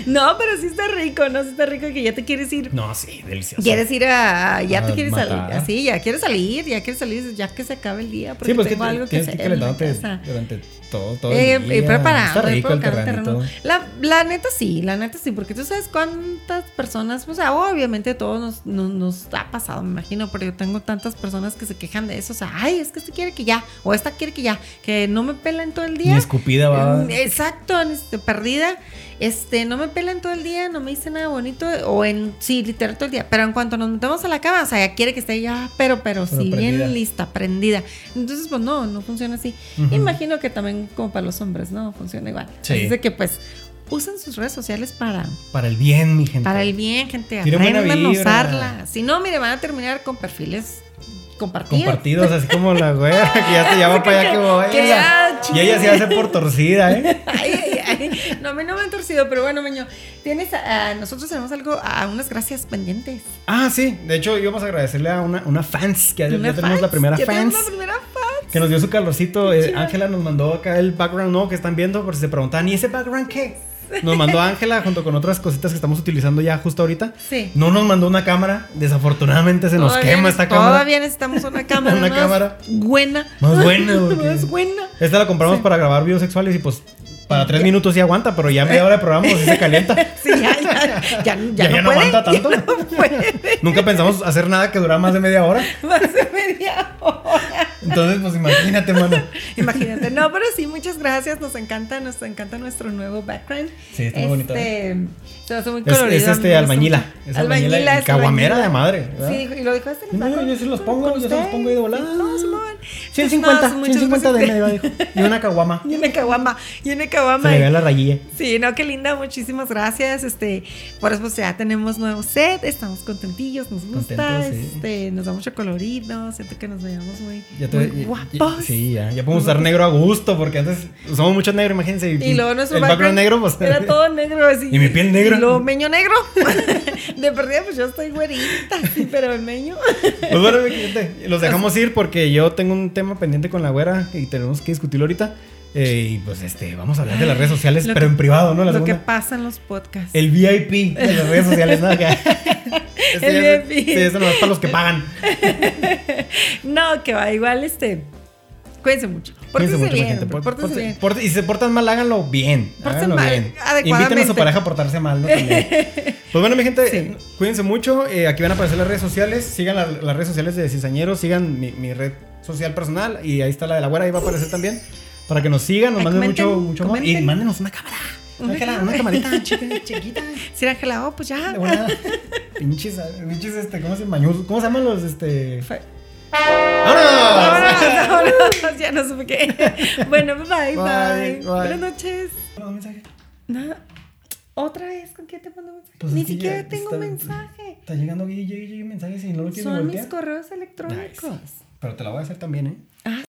[SPEAKER 2] no, pero sí está rico, ¿no? Sí está rico que ya te quieres ir.
[SPEAKER 1] No, sí, delicioso.
[SPEAKER 2] Quieres ir a. Ya
[SPEAKER 1] A
[SPEAKER 2] te quieres salir.
[SPEAKER 1] matar.
[SPEAKER 2] Así, ya quieres salir, ya quieres salir, ya que se acabe el día. Porque
[SPEAKER 1] Sí, pues que
[SPEAKER 2] tengo
[SPEAKER 1] te-
[SPEAKER 2] algo que hacer
[SPEAKER 1] que durante todo, todo
[SPEAKER 2] Eh,
[SPEAKER 1] el día.
[SPEAKER 2] y preparando,
[SPEAKER 1] Está
[SPEAKER 2] y
[SPEAKER 1] rico el terrenito.
[SPEAKER 2] terreno. La, la neta sí, la neta sí, porque tú sabes cuántas personas, o sea, obviamente a todos nos, nos, nos ha pasado, me imagino, pero yo tengo tantas personas que se quejan de eso, o sea, ay, es que este quiere que ya, o esta quiere que ya, que no me pelan todo el día.
[SPEAKER 1] Ni escupida va.
[SPEAKER 2] Mm, Exacto, este, perdida. Este, no me pelan todo el día, no me dice nada bonito, o en, sí, literal todo el día. Pero en cuanto nos metemos a la cama, o sea, ya quiere que esté ya, pero, pero,
[SPEAKER 1] Pero
[SPEAKER 2] sí,
[SPEAKER 1] prendida.
[SPEAKER 2] bien lista, prendida. Entonces, pues no, no funciona así. Imagino que también como para los hombres, ¿no? Funciona igual.
[SPEAKER 1] Sí.
[SPEAKER 2] Así de que, pues, usen sus redes sociales para,
[SPEAKER 1] Para el bien, mi gente.
[SPEAKER 2] para el bien, gente. Aprendan a usarla. Si no, mire, van a terminar con perfiles compartidos.
[SPEAKER 1] Compartidos, así como la güera, que ya te llama para allá que voy.
[SPEAKER 2] Que ya,
[SPEAKER 1] y ella se hace por torcida, ¿eh?
[SPEAKER 2] Ay, ay, ay. No, a mí no me han torcido, pero bueno, Meño, tienes, a- nosotros tenemos algo, a unas gracias pendientes.
[SPEAKER 1] Ah, sí. De hecho, íbamos a agradecerle a una, una fans, que ya, tenemos la primera
[SPEAKER 2] ya tenemos
[SPEAKER 1] fans.
[SPEAKER 2] la primera fans.
[SPEAKER 1] Que nos dio su calorcito. Eh. Ángela nos mandó acá el background nuevo que están viendo, por si se preguntaban, ¿y ese background qué? Nos mandó Ángela junto con otras cositas que estamos utilizando ya justo ahorita.
[SPEAKER 2] Sí.
[SPEAKER 1] No nos mandó una cámara. Desafortunadamente se nos
[SPEAKER 2] Todavía
[SPEAKER 1] quema esta cámara.
[SPEAKER 2] Todavía necesitamos una cámara.
[SPEAKER 1] Una
[SPEAKER 2] más
[SPEAKER 1] cámara.
[SPEAKER 2] Buena.
[SPEAKER 1] Más buena,
[SPEAKER 2] Más buena.
[SPEAKER 1] Esta la compramos para grabar videos sexuales y pues para tres minutos sí aguanta, pero ya media hora de programa pues sí se calienta.
[SPEAKER 2] Sí, ya, ya, ya, ya,
[SPEAKER 1] Ya, ya no
[SPEAKER 2] puede,
[SPEAKER 1] aguanta tanto.
[SPEAKER 2] no puede.
[SPEAKER 1] Nunca pensamos hacer nada que durara más de media hora.
[SPEAKER 2] Más de media hora.
[SPEAKER 1] Entonces, pues imagínate, mano.
[SPEAKER 2] Imagínate. No, pero sí, muchas gracias. Nos encanta, nos encanta nuestro nuevo background.
[SPEAKER 1] Sí, está muy bonito,
[SPEAKER 2] Este, Se hace muy
[SPEAKER 1] Es,
[SPEAKER 2] colorido.
[SPEAKER 1] es este albañila. Es albañila, y
[SPEAKER 2] es
[SPEAKER 1] caguamera
[SPEAKER 2] albañila.
[SPEAKER 1] de madre. ¿verdad?
[SPEAKER 2] Sí, y lo dijo este.
[SPEAKER 1] No, yo sí los pongo,
[SPEAKER 2] ¿Con
[SPEAKER 1] yo se los pongo ahí de volada.
[SPEAKER 2] No.
[SPEAKER 1] 150,
[SPEAKER 2] No, muchas
[SPEAKER 1] 150 de medio, dijo. Y una caguama.
[SPEAKER 2] Y una caguama, y una
[SPEAKER 1] Se
[SPEAKER 2] caguama.
[SPEAKER 1] le ve la rayilla.
[SPEAKER 2] Sí, no, qué linda, muchísimas gracias. Este, por eso pues, ya tenemos nuevo set, estamos contentillos, nos gusta,
[SPEAKER 1] sí.
[SPEAKER 2] este, nos da mucho colorido, siento que nos veamos muy,
[SPEAKER 1] Ya te-
[SPEAKER 2] muy
[SPEAKER 1] ya- ya-
[SPEAKER 2] guapos.
[SPEAKER 1] sí, ya, ya podemos usar negro a gusto, porque antes usamos mucho negro, imagínense.
[SPEAKER 2] Y luego nuestro
[SPEAKER 1] el background negro, pues.
[SPEAKER 2] era todo negro así.
[SPEAKER 1] Y mi piel negra.
[SPEAKER 2] Y luego meño negro. De perdida, pues yo estoy güerita, sí, pero el meño.
[SPEAKER 1] Pues bueno, gente, los dejamos ir porque yo tengo un tema pendiente con la güera y tenemos que discutirlo ahorita. Eh, y pues este, vamos a hablar de las redes sociales, pero
[SPEAKER 2] que-
[SPEAKER 1] en privado, ¿no? La
[SPEAKER 2] Lo que pasa en los podcasts.
[SPEAKER 1] El VIP de las redes sociales, ¿no? Este
[SPEAKER 2] El VIP.
[SPEAKER 1] Sí, eso no es para los que pagan.
[SPEAKER 2] No, que va igual, este. Cuídense mucho.
[SPEAKER 1] Cuídense mucho,
[SPEAKER 2] bien.
[SPEAKER 1] gente. Por-
[SPEAKER 2] pórtense bien.
[SPEAKER 1] y si se portan mal, háganlo bien.
[SPEAKER 2] Pórtense
[SPEAKER 1] háganlo
[SPEAKER 2] mal,
[SPEAKER 1] bien. Inviten a su pareja a portarse mal, ¿no? También. Pues bueno, mi gente,
[SPEAKER 2] Sí.
[SPEAKER 1] cuídense mucho. Eh, aquí van a aparecer las redes sociales. Sigan la- las redes sociales de Cizañeros. Sigan mi, mi red social personal. Y ahí está la de la güera. Ahí va a aparecer también. Para que nos sigan, nos
[SPEAKER 2] Ay,
[SPEAKER 1] manden mucho, mucho amor. Y mándenos una cámara.
[SPEAKER 2] Una cámara.
[SPEAKER 1] una camarita chica, chiquita.
[SPEAKER 2] Si Ángela, oh, pues ya.
[SPEAKER 1] De buena. Pinches, pinches, este, ¿cómo se mañosos? ¿Cómo se llaman los, este?
[SPEAKER 2] Fue-
[SPEAKER 1] ¡Vámonos!
[SPEAKER 2] Vámonos, vámonos, ya no supe qué. Bueno, bye, bye.
[SPEAKER 1] Bye, bye.
[SPEAKER 2] Buenas noches.
[SPEAKER 1] Un mensaje.
[SPEAKER 2] Nada. ¿Otra vez? ¿Con quién te mando mensaje?
[SPEAKER 1] Pues
[SPEAKER 2] Ni siquiera tengo
[SPEAKER 1] está-
[SPEAKER 2] mensaje.
[SPEAKER 1] Está llegando llegue mensajes y no lo quiero
[SPEAKER 2] Son mis
[SPEAKER 1] voltear.
[SPEAKER 2] correos electrónicos.
[SPEAKER 1] Pero te la voy a hacer también, ¿eh?
[SPEAKER 2] Ah,